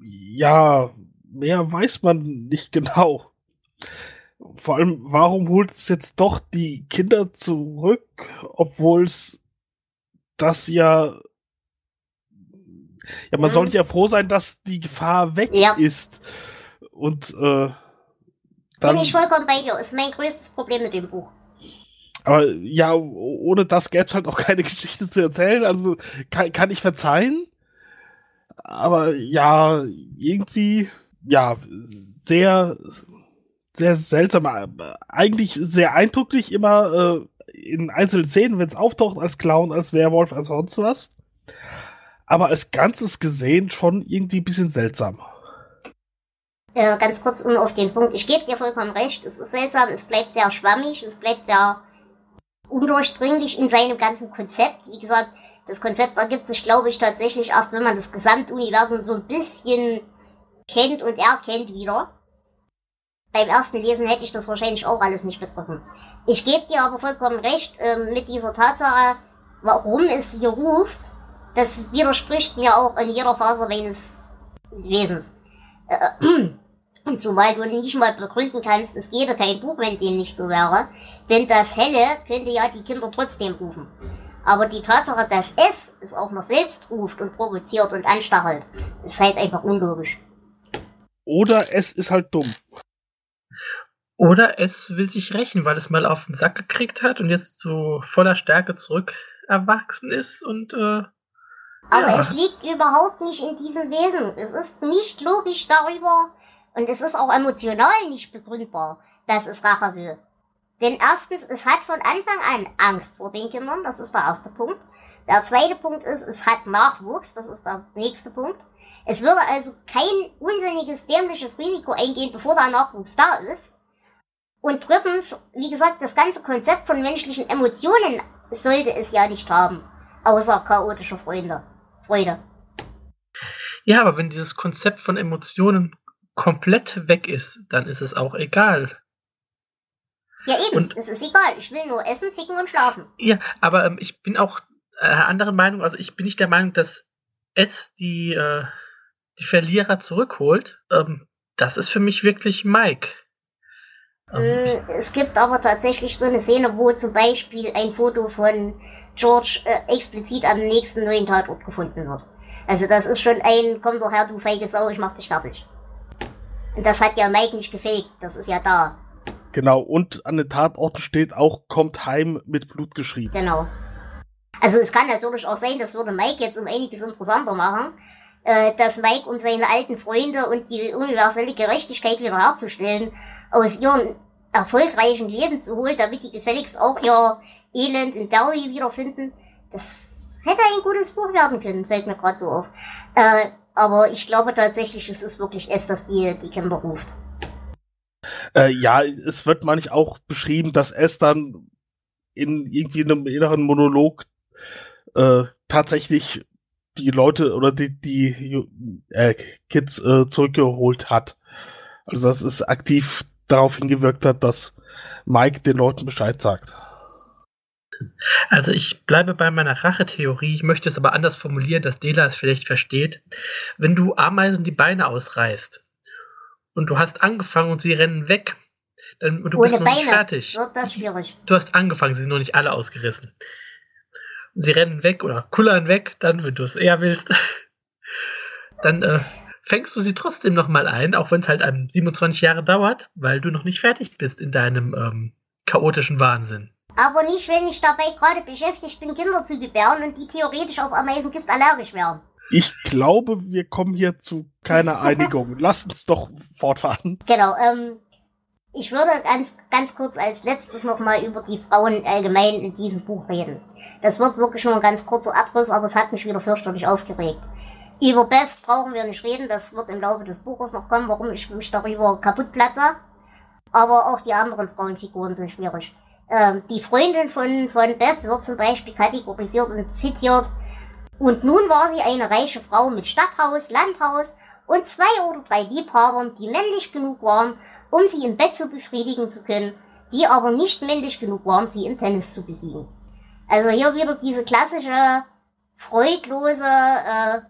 ja, mehr weiß man nicht genau. Vor allem, warum holt es jetzt doch die Kinder zurück, obwohl es das ja ja, man Mhm. sollte ja froh sein, dass die Gefahr weg Ja. ist. Und äh, Bin dann, ich vollkommen bei dir. Ist mein größtes Problem mit dem Buch. aber ja, ohne das gäbe es halt auch keine Geschichte zu erzählen. Also kann, kann ich verzeihen. Aber ja, irgendwie, ja, sehr, sehr seltsam. Eigentlich sehr eindrücklich immer äh, in einzelnen Szenen, wenn es auftaucht, als Clown, als Werwolf, als sonst was. Aber als Ganzes gesehen schon irgendwie ein bisschen seltsam. Äh, ganz kurz um auf den Punkt. Ich gebe dir vollkommen recht. Es ist seltsam. Es bleibt sehr schwammig. Es bleibt sehr undurchdringlich in seinem ganzen Konzept. Wie gesagt, das Konzept ergibt sich, glaube ich, tatsächlich erst, wenn man das Gesamtuniversum so ein bisschen kennt und erkennt wieder. Beim ersten Lesen hätte ich das wahrscheinlich auch alles nicht begriffen. Ich gebe dir aber vollkommen recht ähm, mit dieser Tatsache, warum es hier ruft. Das widerspricht mir auch in jeder Phase meines Wesens. Äh, und zumal du nicht mal begründen kannst, es gäbe kein Buch, wenn dem nicht so wäre. Denn das Helle könnte ja die Kinder trotzdem rufen. Aber die Tatsache, dass es es auch noch selbst ruft und provoziert und anstachelt, ist halt einfach unlogisch. Oder es ist halt dumm. Oder es will sich rächen, weil es mal auf den Sack gekriegt hat und jetzt so voller Stärke zurück erwachsen ist und äh, Aber Ja. es liegt überhaupt nicht in diesem Wesen. Es ist nicht logisch darüber und es ist auch emotional nicht begründbar, dass es Rache will. Denn erstens, es hat von Anfang an Angst vor den Kindern, das ist der erste Punkt. Der zweite Punkt ist, es hat Nachwuchs, das ist der nächste Punkt. Es würde also kein unsinniges, dämliches Risiko eingehen, bevor der Nachwuchs da ist. Und drittens, wie gesagt, das ganze Konzept von menschlichen Emotionen sollte es ja nicht haben. Außer chaotische Freunde. Freude. Ja, aber wenn dieses Konzept von Emotionen komplett weg ist, dann ist es auch egal. Ja, eben, und, es ist egal. Ich will nur essen, ficken und schlafen. Ja, aber ähm, ich bin auch äh, anderen Meinung. Also ich bin nicht der Meinung, dass es die, äh, die Verlierer zurückholt. Ähm, das ist für mich wirklich Mike. Ähm, es gibt aber tatsächlich so eine Szene, wo zum Beispiel ein Foto von George äh, explizit am nächsten neuen Tatort gefunden wird. Also das ist schon ein, komm doch her, du feige Sau, ich mach dich fertig. Und das hat ja Mike nicht gefaked, das ist ja da. Genau, und an den Tatorten steht auch, kommt heim mit Blut geschrieben. Genau. Also es kann natürlich auch sein, das würde Mike jetzt um einiges interessanter machen, äh, dass Mike, um seine alten Freunde und die universelle Gerechtigkeit wiederherzustellen, aus ihrem erfolgreichen Leben zu holen, damit die gefälligst auch ihr Elend in Derry wiederfinden. Das hätte ein gutes Buch werden können, fällt mir gerade so auf. Äh, aber ich glaube tatsächlich, es ist wirklich es, dass die, die Kinder ruft. Äh, ja, es wird manchmal auch beschrieben, dass es dann in irgendwie einem inneren Monolog äh, tatsächlich die Leute oder die, die äh, Kids äh, zurückgeholt hat. Also dass es aktiv darauf hingewirkt hat, dass Mike den Leuten Bescheid sagt. Also ich bleibe bei meiner Rachetheorie, ich möchte es aber anders formulieren, dass Dela es vielleicht versteht. Wenn du Ameisen die Beine ausreißt und du hast angefangen und sie rennen weg, dann du Ohne bist noch Beine nicht fertig. wird das schwierig. Du hast angefangen, sie sind noch nicht alle ausgerissen. Sie rennen weg oder kullern weg, dann, wenn du es eher willst, dann äh, fängst du sie trotzdem nochmal ein, auch wenn es halt einem 27 Jahre dauert, weil du noch nicht fertig bist in deinem ähm, chaotischen Wahnsinn. Aber nicht, wenn ich dabei gerade beschäftigt bin, Kinder zu gebären und die theoretisch auf Ameisengift allergisch wären. Ich glaube, wir kommen hier zu keiner Einigung. Lass uns doch fortfahren. Genau, ähm, ich würde ganz, ganz kurz als letztes nochmal über die Frauen allgemein in diesem Buch reden. Das wird wirklich nur ein ganz kurzer Abriss, aber es hat mich wieder fürchterlich aufgeregt. Über Beth brauchen wir nicht reden, das wird im Laufe des Buches noch kommen, warum ich mich darüber kaputt platze. Aber auch die anderen Frauenfiguren sind schwierig. Ähm, die Freundin von, von Beth wird zum Beispiel kategorisiert und zitiert. Und nun war sie eine reiche Frau mit Stadthaus, Landhaus und zwei oder drei Liebhabern, die männlich genug waren, um sie im Bett zu befriedigen zu können, die aber nicht männlich genug waren, sie im Tennis zu besiegen. Also hier wieder diese klassische, freudlose, äh,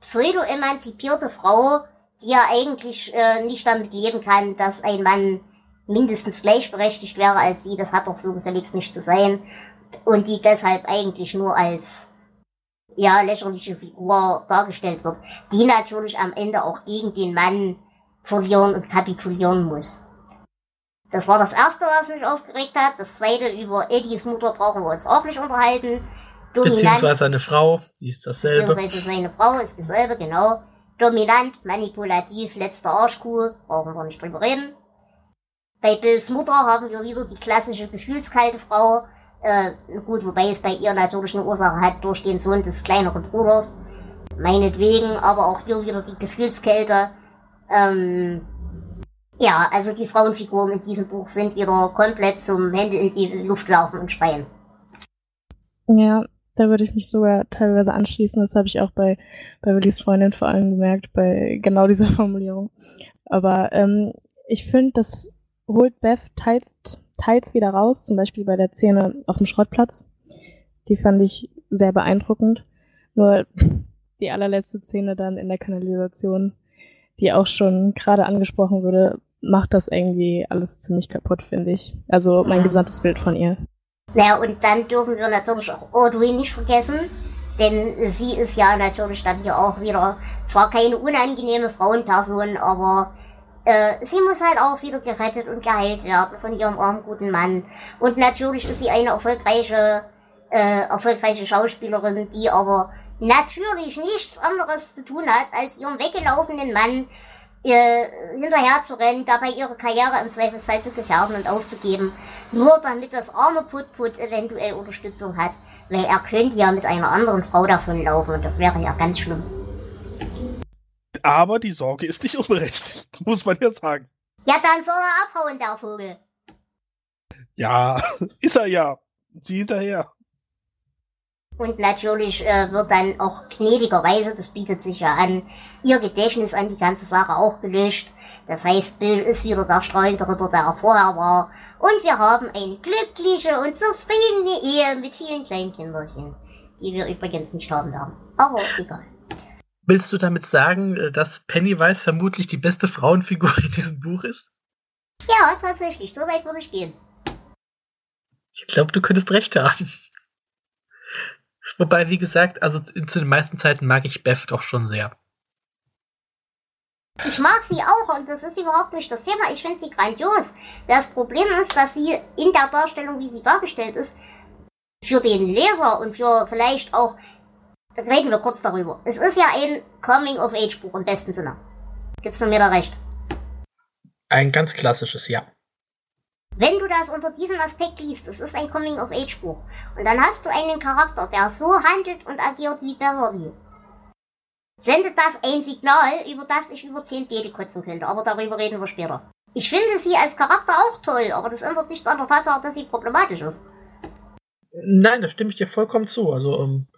pseudo-emanzipierte Frau, die ja eigentlich äh, nicht damit leben kann, dass ein Mann mindestens gleichberechtigt wäre als sie. Das hat doch so gefälligst nicht zu sein. Und die deshalb eigentlich nur als ja, lächerliche Figur dargestellt wird, die natürlich am Ende auch gegen den Mann verlieren und kapitulieren muss. Das war das erste, was mich aufgeregt hat. Das zweite, über Eddies Mutter brauchen wir uns auch nicht unterhalten. Dominant, beziehungsweise seine Frau, die ist dasselbe. Beziehungsweise seine Frau ist dasselbe, genau. Dominant, manipulativ, letzter Arschkuh, brauchen wir nicht drüber reden. Bei Bills Mutter haben wir wieder die klassische gefühlskalte Frau. Äh, gut, wobei es bei ihr natürlich eine Ursache hat durch den Sohn des kleineren Bruders. Meinetwegen, aber auch hier wieder die Gefühlskälte. Ähm, ja, also die Frauenfiguren in diesem Buch sind wieder komplett zum Hände in die Luft laufen und schreien. Ja, da würde ich mich sogar teilweise anschließen. Das habe ich auch bei, bei Willis Freundin vor allem gemerkt, bei genau dieser Formulierung. Aber ähm, ich finde, das holt Beth teils, teils wieder raus, zum Beispiel bei der Szene auf dem Schrottplatz. Die fand ich sehr beeindruckend. Nur die allerletzte Szene dann in der Kanalisation die auch schon gerade angesprochen wurde, macht das irgendwie alles ziemlich kaputt, finde ich. Also mein gesamtes Bild von ihr. Naja, und dann dürfen wir natürlich auch Audrey nicht vergessen, denn sie ist ja natürlich dann hier auch wieder zwar keine unangenehme Frauenperson, aber äh, sie muss halt auch wieder gerettet und geheilt werden von ihrem armen guten Mann. Und natürlich ist sie eine erfolgreiche, äh, erfolgreiche Schauspielerin, die aber natürlich nichts anderes zu tun hat, als ihrem weggelaufenen Mann ihr hinterher zu rennen, dabei ihre Karriere im Zweifelsfall zu gefährden und aufzugeben, nur damit das arme Put-Put eventuell Unterstützung hat, weil er könnte ja mit einer anderen Frau davonlaufen und das wäre ja ganz schlimm. Aber die Sorge ist nicht unberechtigt, muss man ja sagen. Ja, dann soll er abhauen, der Vogel. Ja, ist er ja. Sie hinterher. Und natürlich äh, wird dann auch gnädigerweise, das bietet sich ja an, ihr Gedächtnis an die ganze Sache auch gelöscht. Das heißt, Bill ist wieder der strahlende Ritter, der er vorher war. Und wir haben eine glückliche und zufriedene Ehe mit vielen kleinen Kinderchen, die wir übrigens nicht haben werden. Aber egal. Willst du damit sagen, äh, dass Pennywise vermutlich die beste Frauenfigur in diesem Buch ist? Ja, tatsächlich, so weit würde ich gehen. Ich glaube, du könntest recht haben. Wobei, wie gesagt, also zu den meisten Zeiten mag ich Beth doch schon sehr. Ich mag sie auch und das ist überhaupt nicht das Thema. Ich finde sie grandios. Das Problem ist, dass sie in der Darstellung, wie sie dargestellt ist, für den Leser und für vielleicht auch, reden wir kurz darüber. Es ist ja ein Coming-of-Age-Buch im besten Sinne. Gibst du mir da recht? Ein ganz klassisches, ja. Wenn du das unter diesem Aspekt liest, es ist ein Coming-of-Age-Buch, und dann hast du einen Charakter, der so handelt und agiert wie Beverly, sendet das ein Signal, über das ich über zehn Beete kotzen könnte, aber darüber reden wir später. Ich finde sie als Charakter auch toll, aber das ändert nichts an der Tatsache, dass sie problematisch ist. Nein, da stimme ich dir vollkommen zu. Also, ähm,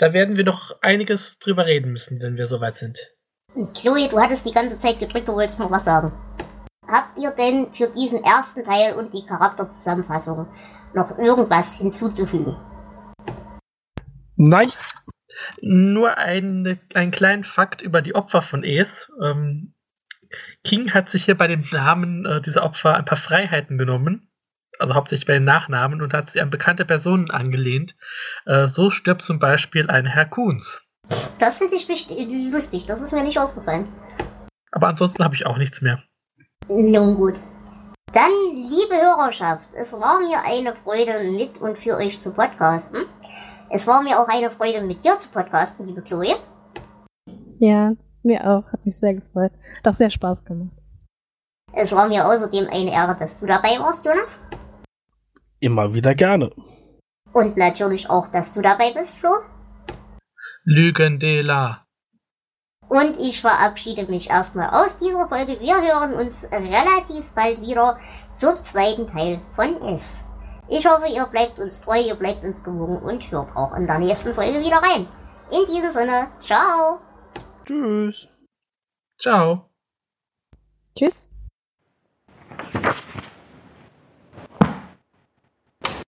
da werden wir noch einiges drüber reden müssen, wenn wir soweit sind. Chloe, du hattest die ganze Zeit gedrückt, du wolltest noch was sagen habt ihr denn für diesen ersten Teil und die Charakterzusammenfassung noch irgendwas hinzuzufügen? Nein. Nur ein, einen kleinen Fakt über die Opfer von Es. Ähm, King hat sich hier bei den Namen äh, dieser Opfer ein paar Freiheiten genommen, also hauptsächlich bei den Nachnamen, und hat sie an bekannte Personen angelehnt. Äh, so stirbt zum Beispiel ein Herr Kuhns. Das finde ich lustig, das ist mir nicht aufgefallen. Aber ansonsten habe ich auch nichts mehr. Nun gut. Dann, liebe Hörerschaft, es war mir eine Freude, mit und für euch zu podcasten. Es war mir auch eine Freude, mit dir zu podcasten, liebe Chloe. Ja, mir auch. Hat mich sehr gefreut. Hat auch sehr Spaß gemacht. Es war mir außerdem eine Ehre, dass du dabei warst, Jonas. Immer wieder gerne. Und natürlich auch, dass du dabei bist, Flo. Lügendela. Und ich verabschiede mich erstmal aus dieser Folge. Wir hören uns relativ bald wieder zum zweiten Teil von S. Ich hoffe, ihr bleibt uns treu, ihr bleibt uns gewogen und hört auch in der nächsten Folge wieder rein. In diesem Sinne, ciao. Tschüss. Ciao. Tschüss.